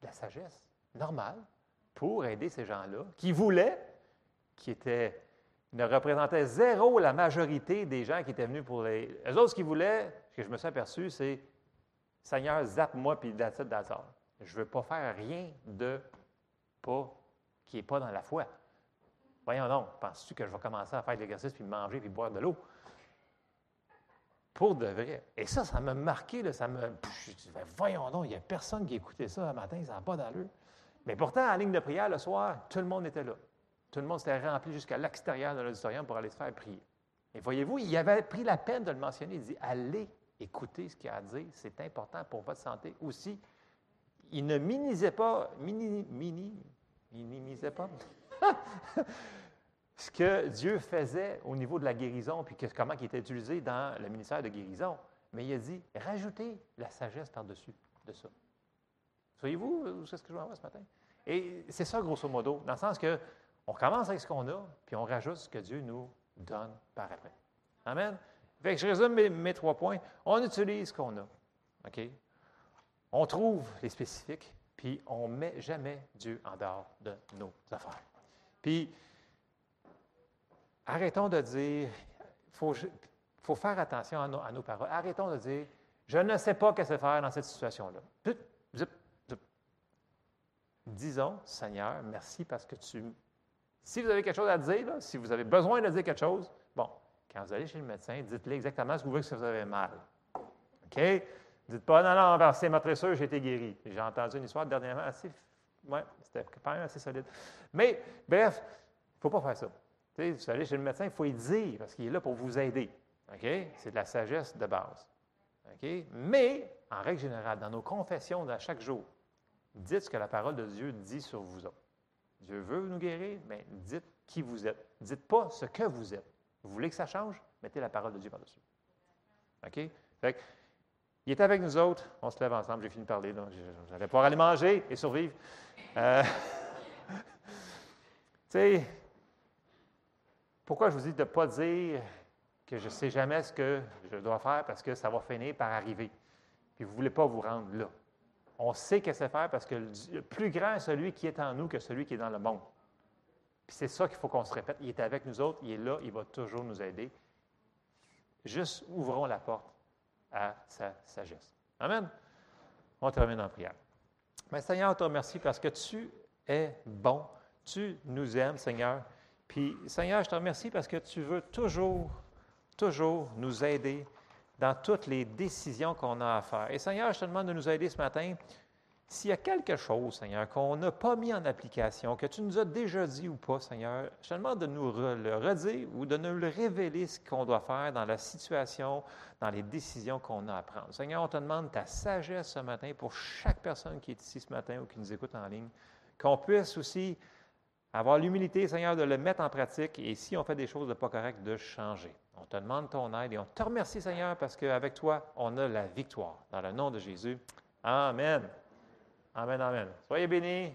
de la sagesse normale, pour aider ces gens-là qui voulaient, qui étaient, ne représentaient zéro la majorité des gens qui étaient venus pour les. Les autres, ce qu'ils voulaient, ce que je me suis aperçu, c'est Seigneur, zappe-moi, puis that's it, Je ne veux pas faire rien de pas qui n'est pas dans la foi. Voyons donc, penses-tu que je vais commencer à faire de l'exercice, puis manger, puis boire de l'eau? Pour de vrai. Et ça, ça m'a marqué, ça me. Ben, voyons donc, il n'y a personne qui écoutait ça le matin, ça n'a pas d'allure. Mais pourtant, en ligne de prière, le soir, tout le monde était là. Tout le monde s'était rempli jusqu'à l'extérieur de l'auditorium pour aller se faire prier. Et voyez-vous, il avait pris la peine de le mentionner. Il dit Allez écoutez ce qu'il a à dire, c'est important pour votre santé aussi. Il ne minimisait pas, mini, mini, minimisait pas ce que Dieu faisait au niveau de la guérison, puis comment il était utilisé dans le ministère de guérison. Mais il a dit, rajoutez la sagesse par-dessus de ça. Soyez-vous, c'est ce que je voir ce matin? Et c'est ça, grosso modo, dans le sens que on commence avec ce qu'on a, puis on rajoute ce que Dieu nous donne par après. Amen. Fait que je résume mes, trois points. On utilise ce qu'on a. OK? On trouve les spécifiques, puis on ne met jamais Dieu en dehors de nos affaires. Puis, arrêtons de dire, il faut, faire attention à nos, paroles. Arrêtons de dire, je ne sais pas qu'est-ce faire dans cette situation-là. Disons, Seigneur, merci parce que tu. Si vous avez quelque chose à dire, si vous avez besoin de dire quelque chose, bon, quand vous allez chez le médecin, dites-lui exactement ce que vous voulez que vous avez mal. OK? Dites pas, non, non, c'est ma tressure, j'ai été guéri. J'ai entendu une histoire dernièrement assez. Ouais, c'était quand même assez solide. Mais, bref, il ne faut pas faire ça. vous allez chez le médecin, il faut y dire, parce qu'il est là pour vous aider. OK? C'est de la sagesse de base. OK? Mais, en règle générale, dans nos confessions de chaque jour, dites ce que la parole de Dieu dit sur vous autres. Dieu veut nous guérir, mais dites qui vous êtes. Dites pas ce que vous êtes. Vous voulez que ça change? Mettez la parole de Dieu par-dessus. OK? Fait il est avec nous autres. On se lève ensemble. J'ai fini de parler. J'allais pouvoir aller manger et survivre. Euh, tu sais, pourquoi je vous dis de ne pas dire que je ne sais jamais ce que je dois faire parce que ça va finir par arriver? Puis vous ne voulez pas vous rendre là. On sait que c'est faire parce que le plus grand est celui qui est en nous que celui qui est dans le monde. Puis c'est ça qu'il faut qu'on se répète. Il est avec nous autres, il est là, il va toujours nous aider. Juste ouvrons la porte à sa sagesse. Amen. On termine en prière. Mais Seigneur, on te remercie parce que tu es bon. Tu nous aimes, Seigneur. Puis, Seigneur, je te remercie parce que tu veux toujours, toujours nous aider dans toutes les décisions qu'on a à faire. Et Seigneur, je te demande de nous aider ce matin. S'il y a quelque chose, Seigneur, qu'on n'a pas mis en application, que tu nous as déjà dit ou pas, Seigneur, je te demande de nous le redire ou de nous le révéler ce qu'on doit faire dans la situation, dans les décisions qu'on a à prendre. Seigneur, on te demande ta sagesse ce matin pour chaque personne qui est ici ce matin ou qui nous écoute en ligne, qu'on puisse aussi avoir l'humilité, Seigneur, de le mettre en pratique et si on fait des choses de pas correctes, de changer. On te demande ton aide et on te remercie, Seigneur, parce qu'avec toi, on a la victoire. Dans le nom de Jésus. Amen. Amen, amen. Soyez bénis.